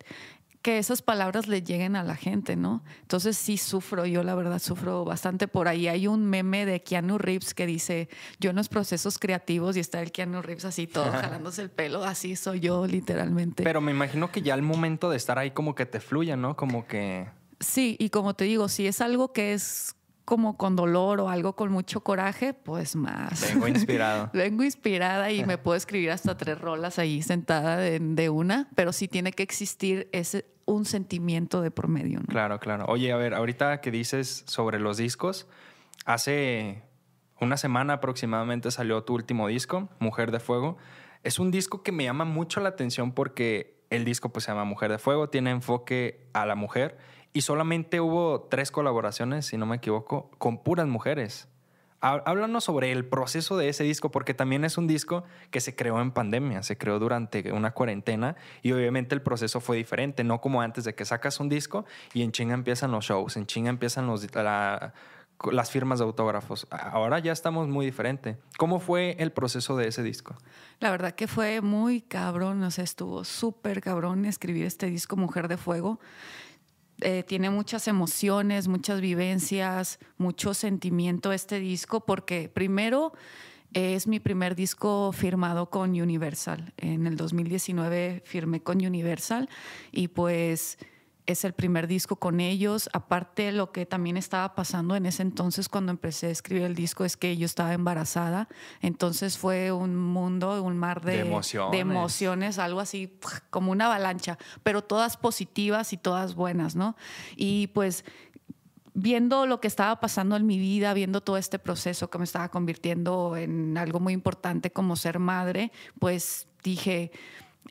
que esas palabras le lleguen a la gente, ¿no? Entonces sí sufro, yo la verdad sufro bastante por ahí. Hay un meme de Keanu Reeves que dice, yo en los procesos creativos y está el Keanu Reeves así todo jalándose el pelo, así soy yo literalmente. Pero me imagino que ya el momento de estar ahí como que te fluya, ¿no? Como que... Sí, y como te digo, si es algo que es como con dolor o algo con mucho coraje, pues más. Vengo inspirado. Vengo inspirada y me puedo escribir hasta tres rolas ahí sentada de, de, una, pero sí tiene que existir ese un sentimiento de promedio. ¿no? Claro, claro. Oye, a ver, ahorita que dices sobre los discos, hace una semana aproximadamente salió tu último disco, Mujer de Fuego. Es un disco que me llama mucho la atención porque el disco pues se llama Mujer de Fuego, tiene enfoque a la mujer y solamente hubo tres colaboraciones, si no me equivoco, con puras mujeres. Háblanos sobre el proceso de ese disco, porque también es un disco que se creó en pandemia, se creó durante una cuarentena y obviamente el proceso fue diferente, no como antes de que sacas un disco y en chinga empiezan los shows, en chinga empiezan las firmas de autógrafos. Ahora ya estamos muy diferente. ¿Cómo fue el proceso de ese disco? La verdad que fue muy cabrón, o sea, estuvo súper cabrón escribir este disco Mujer de Fuego. Eh, tiene muchas emociones, muchas vivencias, mucho sentimiento este disco, porque primero es mi primer disco firmado con Universal. En el 2019 firmé con Universal y pues es el primer disco con ellos. Aparte, lo que también estaba pasando en ese entonces cuando empecé a escribir el disco es que yo estaba embarazada. Entonces fue un mundo, un mar de, emociones. algo así como una avalancha, pero todas positivas y todas buenas, ¿no? Y pues viendo lo que estaba pasando en mi vida, viendo todo este proceso que me estaba convirtiendo en algo muy importante como ser madre, pues dije,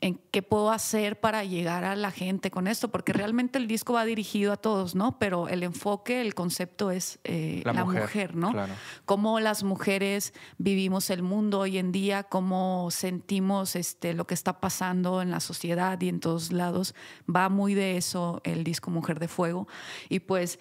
en qué puedo hacer para llegar a la gente con esto, porque realmente el disco va dirigido a todos, ¿no? Pero el enfoque, el concepto es eh, la, mujer, ¿no? Cómo las mujeres vivimos el mundo hoy en día, cómo sentimos este, lo que está pasando en la sociedad y en todos lados. Va muy de eso el disco Mujer de Fuego. Y pues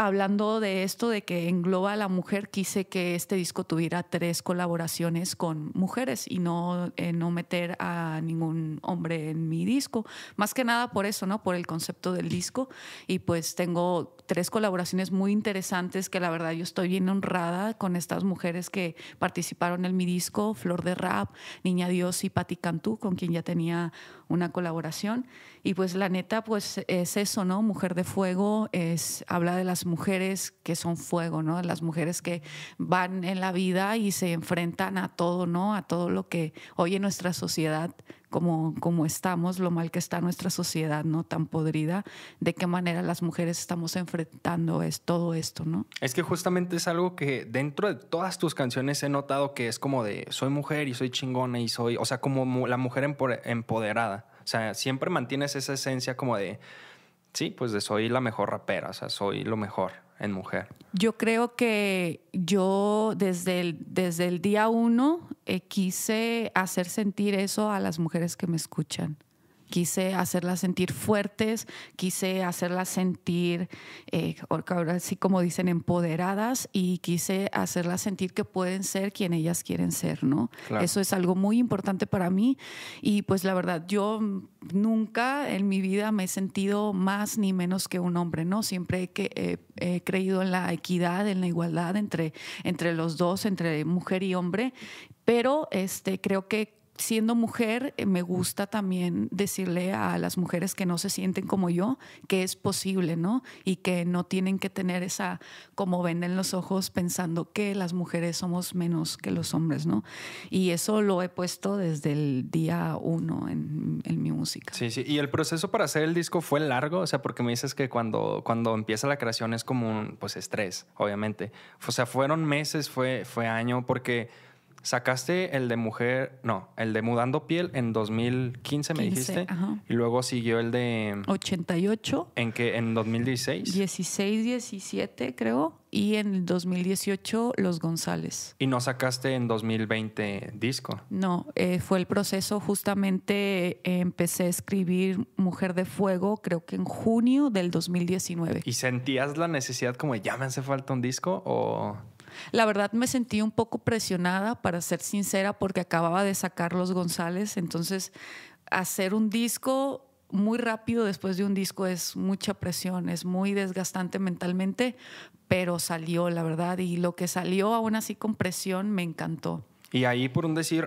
hablando de esto, de que engloba a la mujer, quise que este disco tuviera tres colaboraciones con mujeres y no, eh, no meter a ningún hombre en mi disco. Más que nada por eso, ¿no? Por el concepto del disco. Y pues tengo tres colaboraciones muy interesantes que la verdad yo estoy bien honrada con estas mujeres que participaron en mi disco, Flor de Rap, Niña Dios y Patti Cantú, con quien ya tenía una colaboración. Y pues la neta, pues es eso, ¿no? Mujer de Fuego es, habla de las mujeres que son fuego, ¿no? Las mujeres que van en la vida y se enfrentan a todo, ¿no? A todo lo que hoy en nuestra sociedad como, como estamos, lo mal que está nuestra sociedad, ¿no? Tan podrida, de qué manera las mujeres estamos enfrentando es, todo esto, ¿no? Es que justamente es algo que dentro de todas tus canciones he notado que es como de soy mujer y soy chingona y soy, o sea, como la mujer empoderada. O sea, siempre mantienes esa esencia como de, sí, pues de soy la mejor rapera, o sea, soy lo mejor en mujer? Yo creo que yo desde el, desde el día uno eh, quise hacer sentir eso a las mujeres que me escuchan quise hacerlas sentir fuertes, quise hacerlas sentir, eh, ahora sí como dicen, empoderadas y quise hacerlas sentir que pueden ser quien ellas quieren ser, ¿no? Eso es algo muy importante para mí y pues la verdad, yo nunca en mi vida me he sentido más ni menos que un hombre, ¿no? Siempre he, he creído en la equidad, en la igualdad entre, entre los dos, entre mujer y hombre, pero este, creo que siendo mujer, eh, me gusta también decirle a las mujeres que no se sienten como yo que es posible, ¿no? Y que no tienen que tener esa, como ven en los ojos, pensando que las mujeres somos menos que los hombres, ¿no? Y eso lo he puesto desde el día uno en, mi música. Sí, sí. ¿Y el proceso para hacer el disco fue largo? O sea, porque me dices que cuando, cuando empieza la creación es como un, pues, estrés, obviamente. O sea, fueron meses, fue, fue año, porque Sacaste el de mujer, no, el de Mudando Piel en 2015, me dijiste. Y luego siguió el de. 88. ¿En qué? ¿En 2016? 16, 17, creo. Y en 2018, Los González. ¿Y no sacaste en 2020 disco? No, eh, fue el proceso. Justamente eh, empecé a escribir Mujer de Fuego, creo que en junio del 2019. ¿Y sentías la necesidad como ya me hace falta un disco o.? La verdad me sentí un poco presionada, para ser sincera, porque acababa de sacar Los González, entonces hacer un disco muy rápido después de un disco es mucha presión, es muy desgastante mentalmente, pero salió, la verdad, y lo que salió aún así con presión me encantó. Y ahí, por un decir,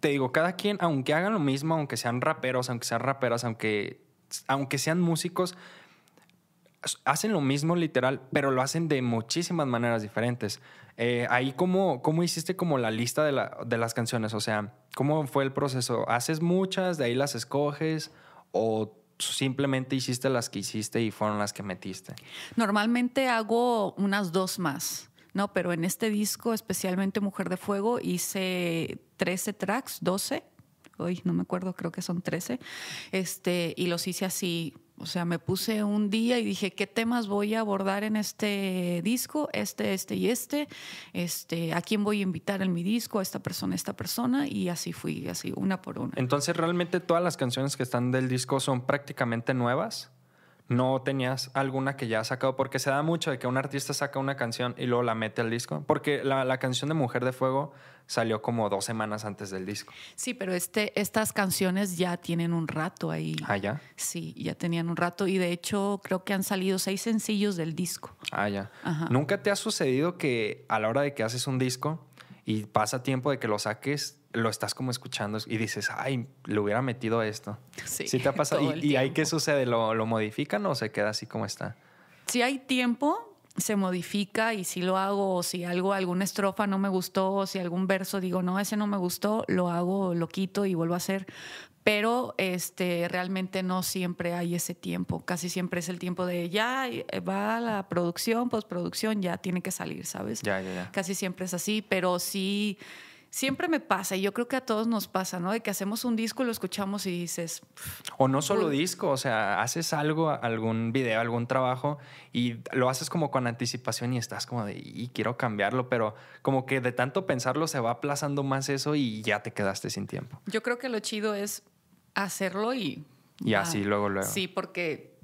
te digo, cada quien, aunque hagan lo mismo, aunque sean raperos, aunque sean raperas, aunque, aunque sean músicos, hacen lo mismo literal, pero lo hacen de muchísimas maneras diferentes. Eh, ahí, ¿cómo, ¿cómo hiciste como la lista de, la, de las canciones? O sea, ¿cómo fue el proceso? ¿Haces muchas, de ahí las escoges? ¿O simplemente hiciste las que hiciste y fueron las que metiste? Normalmente hago unas dos más. No, pero en este disco, especialmente Mujer de Fuego, hice 13 tracks, 12. Hoy no me acuerdo, creo que son 13. Este, y los hice así o sea, me puse un día y dije, ¿qué temas voy a abordar en este disco? Este, este y este. este ¿A quién voy a invitar en mi disco? A esta persona, esta persona. Y así fui, así, una por una. Entonces, ¿realmente todas las canciones que están del disco son prácticamente nuevas? ¿No tenías alguna que ya has sacado? Porque se da mucho de que un artista saca una canción y luego la mete al disco. Porque la, la canción de Mujer de Fuego salió como dos semanas antes del disco. Sí, pero este, estas canciones ya tienen un rato ahí. Ah, ya. Sí, ya tenían un rato y de hecho creo que han salido seis sencillos del disco. Ah, ya. ¿Nunca te ha sucedido que a la hora de que haces un disco y pasa tiempo de que lo saques, lo estás como escuchando y dices, ay, le hubiera metido esto? Sí. ¿Sí te ha pasado? ¿Y, y ahí qué sucede? ¿Lo, ¿Lo modifican o se queda así como está? Si hay tiempo, se modifica y si lo hago, o si algo, alguna estrofa no me gustó, o si algún verso digo, no, ese no me gustó, lo hago, lo quito y vuelvo a hacer. Pero este, realmente no siempre hay ese tiempo. Casi siempre es el tiempo de ya eh, va la producción, postproducción, ya tiene que salir, ¿sabes? Ya, ya, ya. Casi siempre es así, pero sí siempre me pasa, y yo creo que a todos nos pasa, ¿no? De que hacemos un disco y lo escuchamos y dices... O no solo disco, o sea, haces algo, algún video, algún trabajo y lo haces como con anticipación y estás como de, y quiero cambiarlo, pero como que de tanto pensarlo se va aplazando más eso y ya te quedaste sin tiempo. Yo creo que lo chido es hacerlo y... Y así, luego, luego. Sí, porque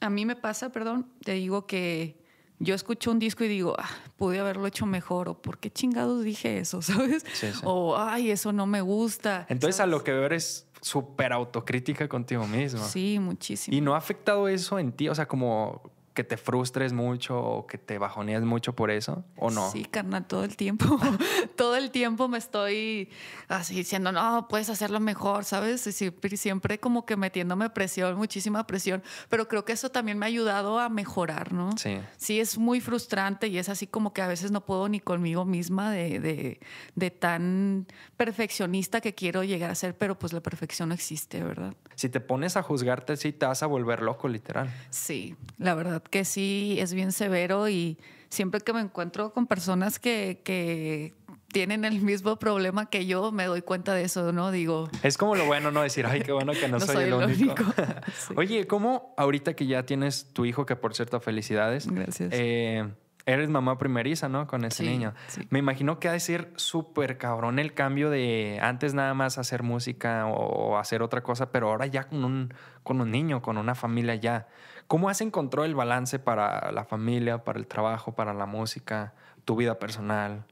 a mí me pasa, perdón, te digo que yo escucho un disco y digo, ah, pude haberlo hecho mejor, o ¿por qué chingados dije eso? ¿Sabes? O, ay, eso no me gusta. Entonces, a lo que veo eres súper autocrítica contigo mismo. Sí, muchísimo. ¿Y no ha afectado eso en ti? O sea, como que te frustres mucho o que te bajonees mucho por eso o no? Sí, carnal, todo el tiempo. todo el tiempo me estoy así diciendo, no, puedes hacerlo mejor, ¿sabes? Y siempre, como que metiéndome presión, muchísima presión. Pero creo que eso también me ha ayudado a mejorar, ¿no? Sí. Sí, es muy frustrante y es así como que a veces no puedo ni conmigo misma de, de, de tan perfeccionista que quiero llegar a ser, pero pues la perfección no existe, ¿verdad? Si te pones a juzgarte, sí te vas a volver loco, literal. Sí, la verdad que sí es bien severo y siempre que me encuentro con personas que, que tienen el mismo problema que yo, me doy cuenta de eso, ¿no? Digo. Es como lo bueno, ¿no? Decir, ay, qué bueno que no, soy, el único. Oye, ¿cómo ahorita que ya tienes tu hijo, que por cierto, felicidades? Gracias. Eh, eres mamá primeriza, ¿no? Con ese niño. Me imagino que ha de ser súper cabrón el cambio de antes nada más hacer música o hacer otra cosa, pero ahora ya con un, con un niño, con una familia ya. ¿Cómo has encontrado el balance para la familia, para el trabajo, para la música, tu vida personal?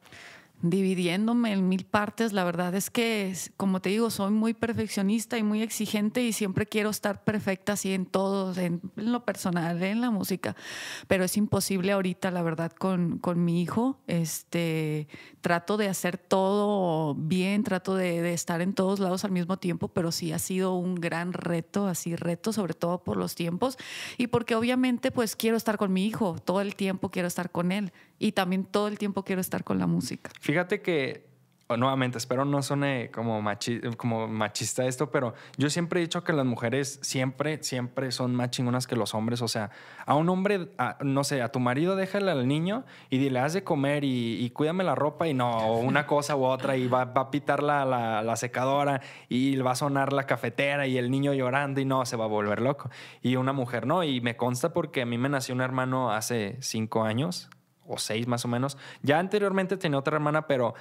dividiéndome en mil partes. La verdad es que, como te digo, soy muy perfeccionista y muy exigente y siempre quiero estar perfecta así en todo, en, lo personal, en la música. Pero es imposible ahorita, la verdad, con, con mi hijo. Este, trato de hacer todo bien, trato de, estar en todos lados al mismo tiempo, pero sí ha sido un gran reto, así reto, sobre todo por los tiempos y porque obviamente pues quiero estar con mi hijo, todo el tiempo quiero estar con él y también todo el tiempo quiero estar con la música. Fíjate que nuevamente, espero no suene como, como machista esto, pero yo siempre he dicho que las mujeres siempre, siempre son más chingonas que los hombres. O sea, a un hombre, no sé, a tu marido déjale al niño y dile, haz de comer y, cuídame la ropa y no, una cosa u otra y va, a pitar la, la, secadora y va a sonar la cafetera y el niño llorando y no, se va a volver loco. Y una mujer no, y me consta porque a mí me nació un hermano hace cinco años o seis más o menos. Ya anteriormente tenía otra hermana, pero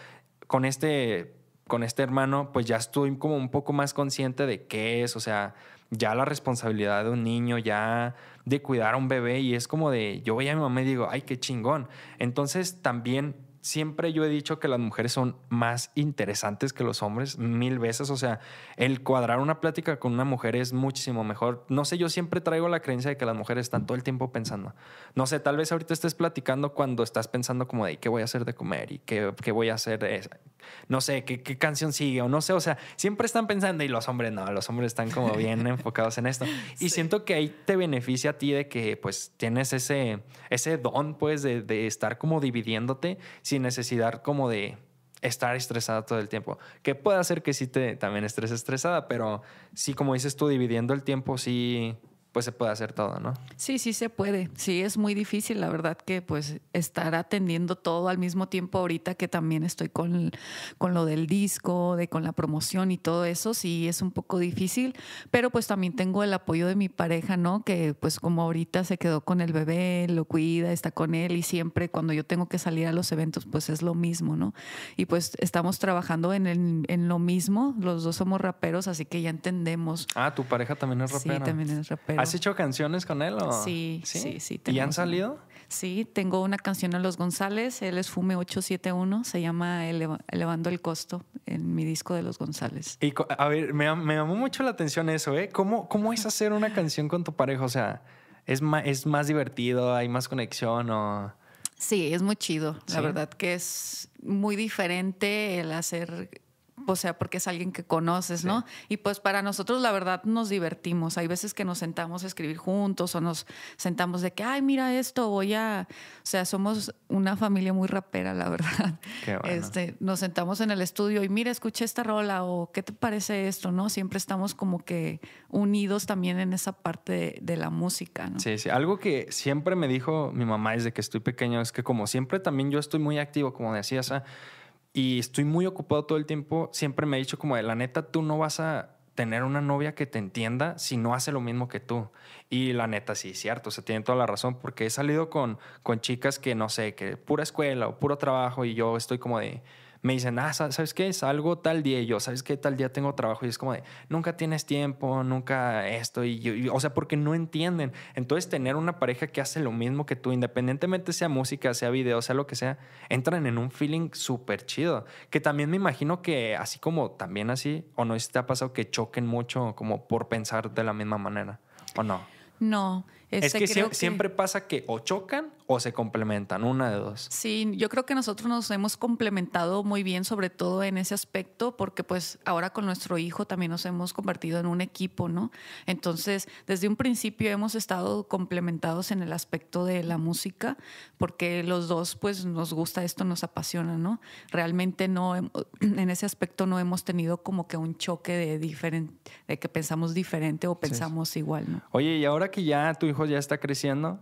con este, con este hermano, pues ya estoy como un poco más consciente de qué es, o sea, ya la responsabilidad de un niño, ya de cuidar a un bebé y es como de, yo voy a mi mamá y digo, ay, qué chingón. Entonces también siempre yo he dicho que las mujeres son más interesantes que los hombres, mil veces. O sea, el cuadrar una plática con una mujer es muchísimo mejor. No sé, yo siempre traigo la creencia de que las mujeres están todo el tiempo pensando. No sé, tal vez ahorita estés platicando cuando estás pensando como de qué voy a hacer de comer y qué, qué voy a hacer, no sé, qué, qué, canción sigue o no sé. O sea, siempre están pensando y los hombres no, los hombres están como bien enfocados en esto. Y siento que ahí te beneficia a ti de que pues tienes ese, ese don pues de, de estar como dividiéndote sin necesidad como de estar estresada todo el tiempo. Que puede hacer que sí te también estés estresada, pero sí, como dices tú, dividiendo el tiempo, sí pues se puede hacer todo, ¿no? Sí, sí se puede. Sí, es muy difícil, la verdad que pues estar atendiendo todo al mismo tiempo ahorita que también estoy con, con lo del disco, de con la promoción y todo eso, sí es un poco difícil, pero pues también tengo el apoyo de mi pareja, ¿no? Que pues como ahorita se quedó con el bebé, lo cuida, está con él y siempre cuando yo tengo que salir a los eventos pues es lo mismo, ¿no? Y pues estamos trabajando en, en lo mismo, los dos somos raperos, así que ya entendemos. Ah, tu pareja también es rapera. Sí, también es rapera. ¿Has hecho canciones con él? O? Sí, sí, sí. ¿Y han salido? Sí, tengo una canción a Los González, él es Fume 871, se llama Elevando el Costo en mi disco de Los González. Y a ver, me, llamó mucho la atención eso, ¿eh? ¿Cómo, ¿Cómo es hacer una canción con tu pareja? O sea, ¿es más, es más divertido? ¿Hay más conexión o...? Sí, es muy chido. La verdad que es muy diferente el hacer o sea, porque es alguien que conoces, ¿no? Y pues para nosotros la verdad nos divertimos. Hay veces que nos sentamos a escribir juntos o nos sentamos de que, ay, mira esto, voy a, o sea, somos una familia muy rapera, la verdad. Qué bueno. este, nos sentamos en el estudio y mira, escuché esta rola o qué te parece esto, ¿no? Siempre estamos como que unidos también en esa parte de, la música, ¿no? Sí, sí. Algo que siempre me dijo mi mamá desde que estoy pequeño es que como siempre también yo estoy muy activo, como decías, o sea, y estoy muy ocupado todo el tiempo, siempre me ha dicho como de la neta, tú no vas a tener una novia que te entienda si no hace lo mismo que tú. Y la neta, sí, cierto, o sea, tiene toda la razón, porque he salido con, con chicas que no sé, que pura escuela o puro trabajo y yo estoy como de, me dicen, ah, ¿sabes qué? Salgo tal día y yo, ¿sabes qué? Tal día tengo trabajo y es como de, nunca tienes tiempo, nunca esto, y, yo, o sea, porque no entienden. Entonces, tener una pareja que hace lo mismo que tú, independientemente sea música, sea video, sea lo que sea, entran en un feeling súper chido. Que también me imagino que así como también así, o no sé si te ha pasado que choquen mucho como por pensar de la misma manera, ¿o no? No. es que, siempre pasa que o chocan o se complementan, una de dos. Sí, yo creo que nosotros nos hemos complementado muy bien, sobre todo en ese aspecto, porque pues ahora con nuestro hijo también nos hemos convertido en un equipo, ¿no? Entonces, desde un principio hemos estado complementados en el aspecto de la música, porque los dos pues nos gusta esto, nos apasiona, ¿no? Realmente no, en ese aspecto no hemos tenido como que un choque de, diferente, de que pensamos diferente o pensamos igual, ¿no? Oye, y ahora que ya tu hijo ya está creciendo,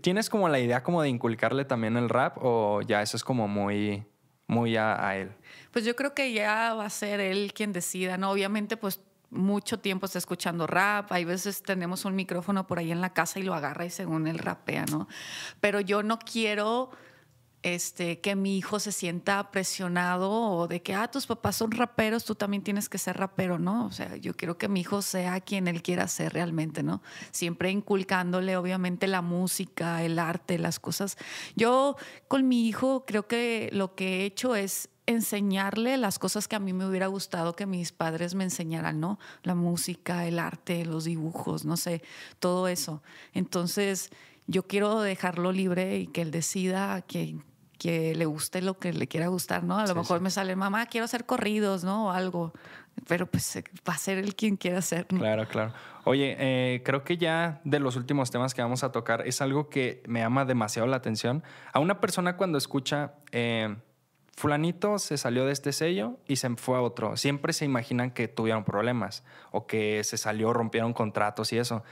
tienes como la idea como de inculcarle también el rap o ya eso es como muy, muy a, él? Pues yo creo que ya va a ser él quien decida, ¿no? Obviamente, pues mucho tiempo está escuchando rap, hay veces tenemos un micrófono por ahí en la casa y lo agarra y según él rapea, ¿no? Pero yo no quiero este, que mi hijo se sienta presionado o de que, ah, tus papás son raperos, tú también tienes que ser rapero, ¿no? O sea, yo quiero que mi hijo sea quien él quiera ser realmente, ¿no? Siempre inculcándole, obviamente, la música, el arte, las cosas. Yo con mi hijo creo que lo que he hecho es enseñarle las cosas que a mí me hubiera gustado que mis padres me enseñaran, ¿no? La música, el arte, los dibujos, no sé, todo eso. Entonces, yo quiero dejarlo libre y que él decida que que le guste lo que le quiera gustar, ¿no? A lo mejor me sale, mamá, quiero hacer corridos, ¿no? O algo. Pero pues eh, va a ser él quien quiera hacer. Claro, claro. Oye, eh, creo que ya de los últimos temas que vamos a tocar es algo que me llama demasiado la atención. A una persona cuando escucha, eh, fulanito se salió de este sello y se fue a otro, siempre se imaginan que tuvieron problemas o que se salió, rompieron contratos y eso.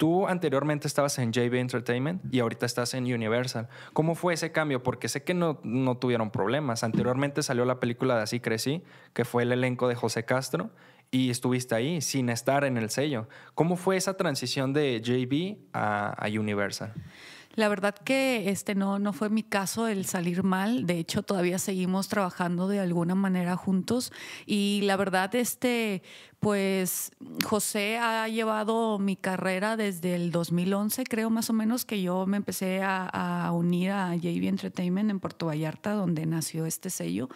Tú anteriormente estabas en JB Entertainment y ahorita estás en Universal. ¿Cómo fue ese cambio? Porque sé que no, no tuvieron problemas. Anteriormente salió la película de Así Crecí, que fue el elenco de José Castro, y estuviste ahí sin estar en el sello. ¿Cómo fue esa transición de JB a, a Universal? La verdad que este no, no fue mi caso el salir mal. De hecho, todavía seguimos trabajando de alguna manera juntos. Y la verdad, este, pues José ha llevado mi carrera desde el 2011, creo más o menos, que yo me empecé a, unir a JV Entertainment en Puerto Vallarta, donde nació este sello.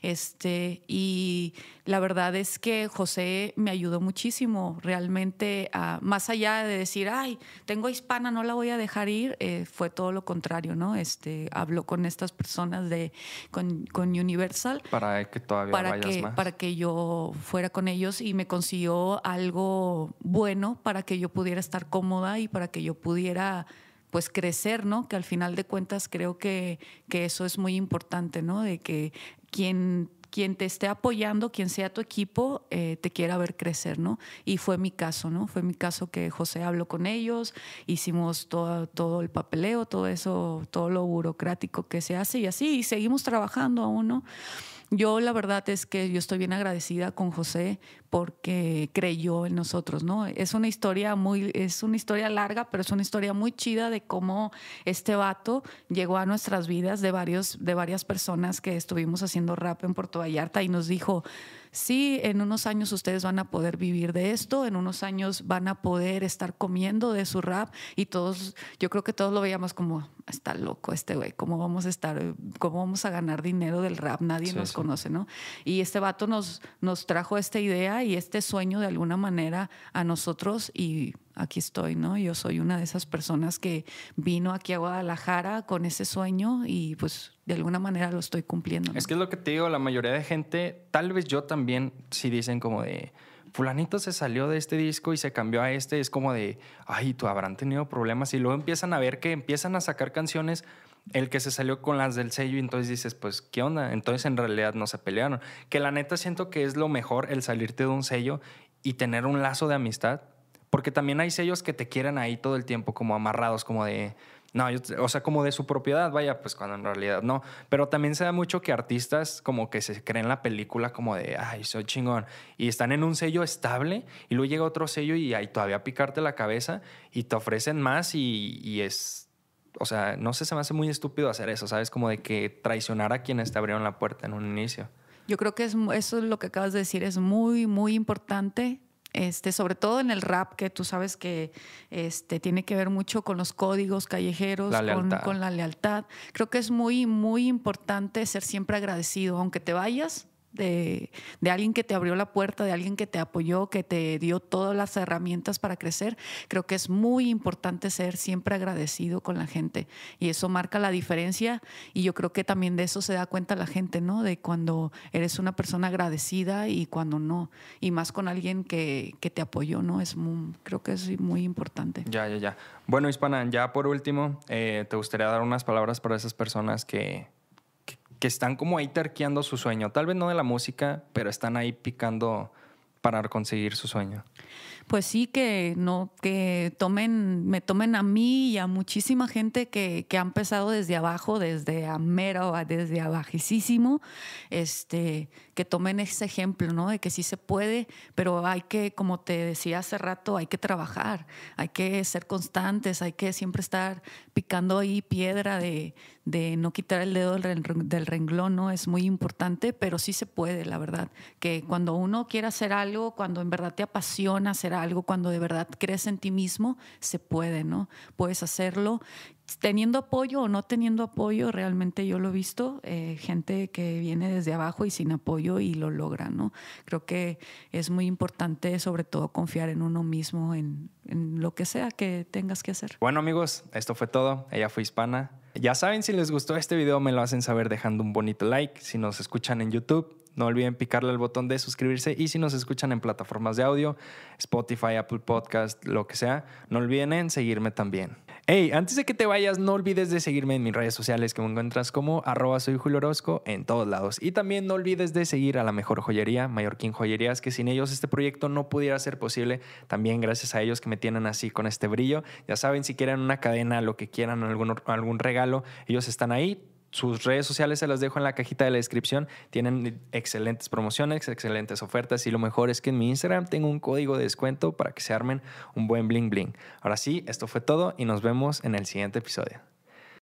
Este, y la verdad es que José me ayudó muchísimo, realmente, más allá de decir, ay, tengo hispana, no la voy a dejar ir, eh, fue todo lo contrario, ¿no? Este, habló con estas personas de, con, Universal. Para que todavía para vayas que, más. Para que yo fuera con ellos y me consiguió algo bueno para que yo pudiera estar cómoda y para que yo pudiera pues crecer, ¿no? Que al final de cuentas creo que, que eso es muy importante, ¿no? De que quien quien te esté apoyando, quien sea tu equipo, eh, te quiera ver crecer, ¿no? Y fue mi caso, ¿no? Fue mi caso que José habló con ellos, hicimos todo, todo el papeleo, todo eso, todo lo burocrático que se hace y así, y seguimos trabajando aún, ¿no? Yo la verdad es que yo estoy bien agradecida con José porque creyó en nosotros, ¿no? Es una historia muy, es una historia larga, pero es una historia muy chida de cómo este vato llegó a nuestras vidas de varios, de varias personas que estuvimos haciendo rap en Puerto Vallarta y nos dijo, sí, en unos años ustedes van a poder vivir de esto, en unos años van a poder estar comiendo de su rap y todos, yo creo que todos lo veíamos como, está loco este güey, ¿cómo vamos a estar, cómo vamos a ganar dinero del rap? Nadie nos conoce, ¿no? Y este vato nos, nos trajo esta idea y este sueño de alguna manera a nosotros y aquí estoy, ¿no? Yo soy una de esas personas que vino aquí a Guadalajara con ese sueño y pues de alguna manera lo estoy cumpliendo. Es que es lo que te digo, la mayoría de gente, tal vez yo también, si dicen como de, fulanito se salió de este disco y se cambió a este, es como de, ay, tú habrán tenido problemas y luego empiezan a ver que empiezan a sacar canciones. El que se salió con las del sello y entonces dices, pues, ¿qué onda? Entonces en realidad no se pelearon. Que la neta siento que es lo mejor el salirte de un sello y tener un lazo de amistad porque también hay sellos que te quieren ahí todo el tiempo como amarrados, como de... No, o sea, como de su propiedad, vaya, pues cuando en realidad no. Pero también se da mucho que artistas como que se creen la película como de, ay, soy chingón. Y están en un sello estable y luego llega otro sello y ahí todavía picarte la cabeza y te ofrecen más y, y es... O sea, no sé, se me hace muy estúpido hacer eso, ¿sabes? Como de que traicionar a quienes te abrieron la puerta en un inicio. Yo creo que es, eso es lo que acabas de decir, es muy, muy importante este, sobre todo en el rap, que tú sabes que este, tiene que ver mucho con los códigos callejeros, con, con, la lealtad. Creo que es muy, muy importante ser siempre agradecido, aunque te vayas, de, alguien que te abrió la puerta, de alguien que te apoyó, que te dio todas las herramientas para crecer, creo que es muy importante ser siempre agradecido con la gente y eso marca la diferencia y yo creo que también de eso se da cuenta la gente, ¿no? De cuando eres una persona agradecida y cuando no, y más con alguien que, te apoyó, ¿no? Es creo que es muy importante. Ya, ya, ya. Bueno, Hispana, ya por último, eh, ¿te gustaría dar unas palabras para esas personas que que están como ahí terqueando su sueño. Tal vez no de la música, pero están ahí picando para conseguir su sueño. Pues sí, que no, que tomen, me tomen a mí y a muchísima gente que, que ha empezado desde abajo, desde a mero, desde abajísimo, este, que tomen ese ejemplo, ¿no? De que sí se puede, pero hay que, como te decía hace rato, hay que trabajar, hay que ser constantes, hay que siempre estar picando ahí piedra de, de no quitar el dedo del renglón, ¿no? Es muy importante, pero sí se puede, la verdad. Que cuando uno quiere hacer algo, cuando en verdad te apasiona hacer algo, cuando de verdad crees en ti mismo, se puede, ¿no? Puedes hacerlo teniendo apoyo o no teniendo apoyo, realmente yo lo he visto, eh, gente que viene desde abajo y sin apoyo y lo logra, ¿no? Creo que es muy importante sobre todo confiar en uno mismo, en, en lo que sea que tengas que hacer. Bueno amigos, esto fue todo. Ella fue hispana. Ya saben, si les gustó este video me lo hacen saber dejando un bonito like. Si nos escuchan en YouTube, no olviden picarle al botón de suscribirse y si nos escuchan en plataformas de audio, Spotify, Apple Podcast, lo que sea, no olviden en seguirme también. Hey, antes de que te vayas, no olvides de seguirme en mis redes sociales que me encuentras como arroba soy Julio Orozco en todos lados. Y también no olvides de seguir a la mejor joyería, Mallorquín Joyerías, que sin ellos este proyecto no pudiera ser posible. También gracias a ellos que me tienen así con este brillo. Ya saben, si quieren una cadena, lo que quieran, algún, algún regalo, ellos están ahí sus redes sociales se las dejo en la cajita de la descripción. Tienen excelentes promociones, excelentes ofertas y lo mejor es que en mi Instagram tengo un código de descuento para que se armen un buen bling bling. Ahora sí, esto fue todo y nos vemos en el siguiente episodio.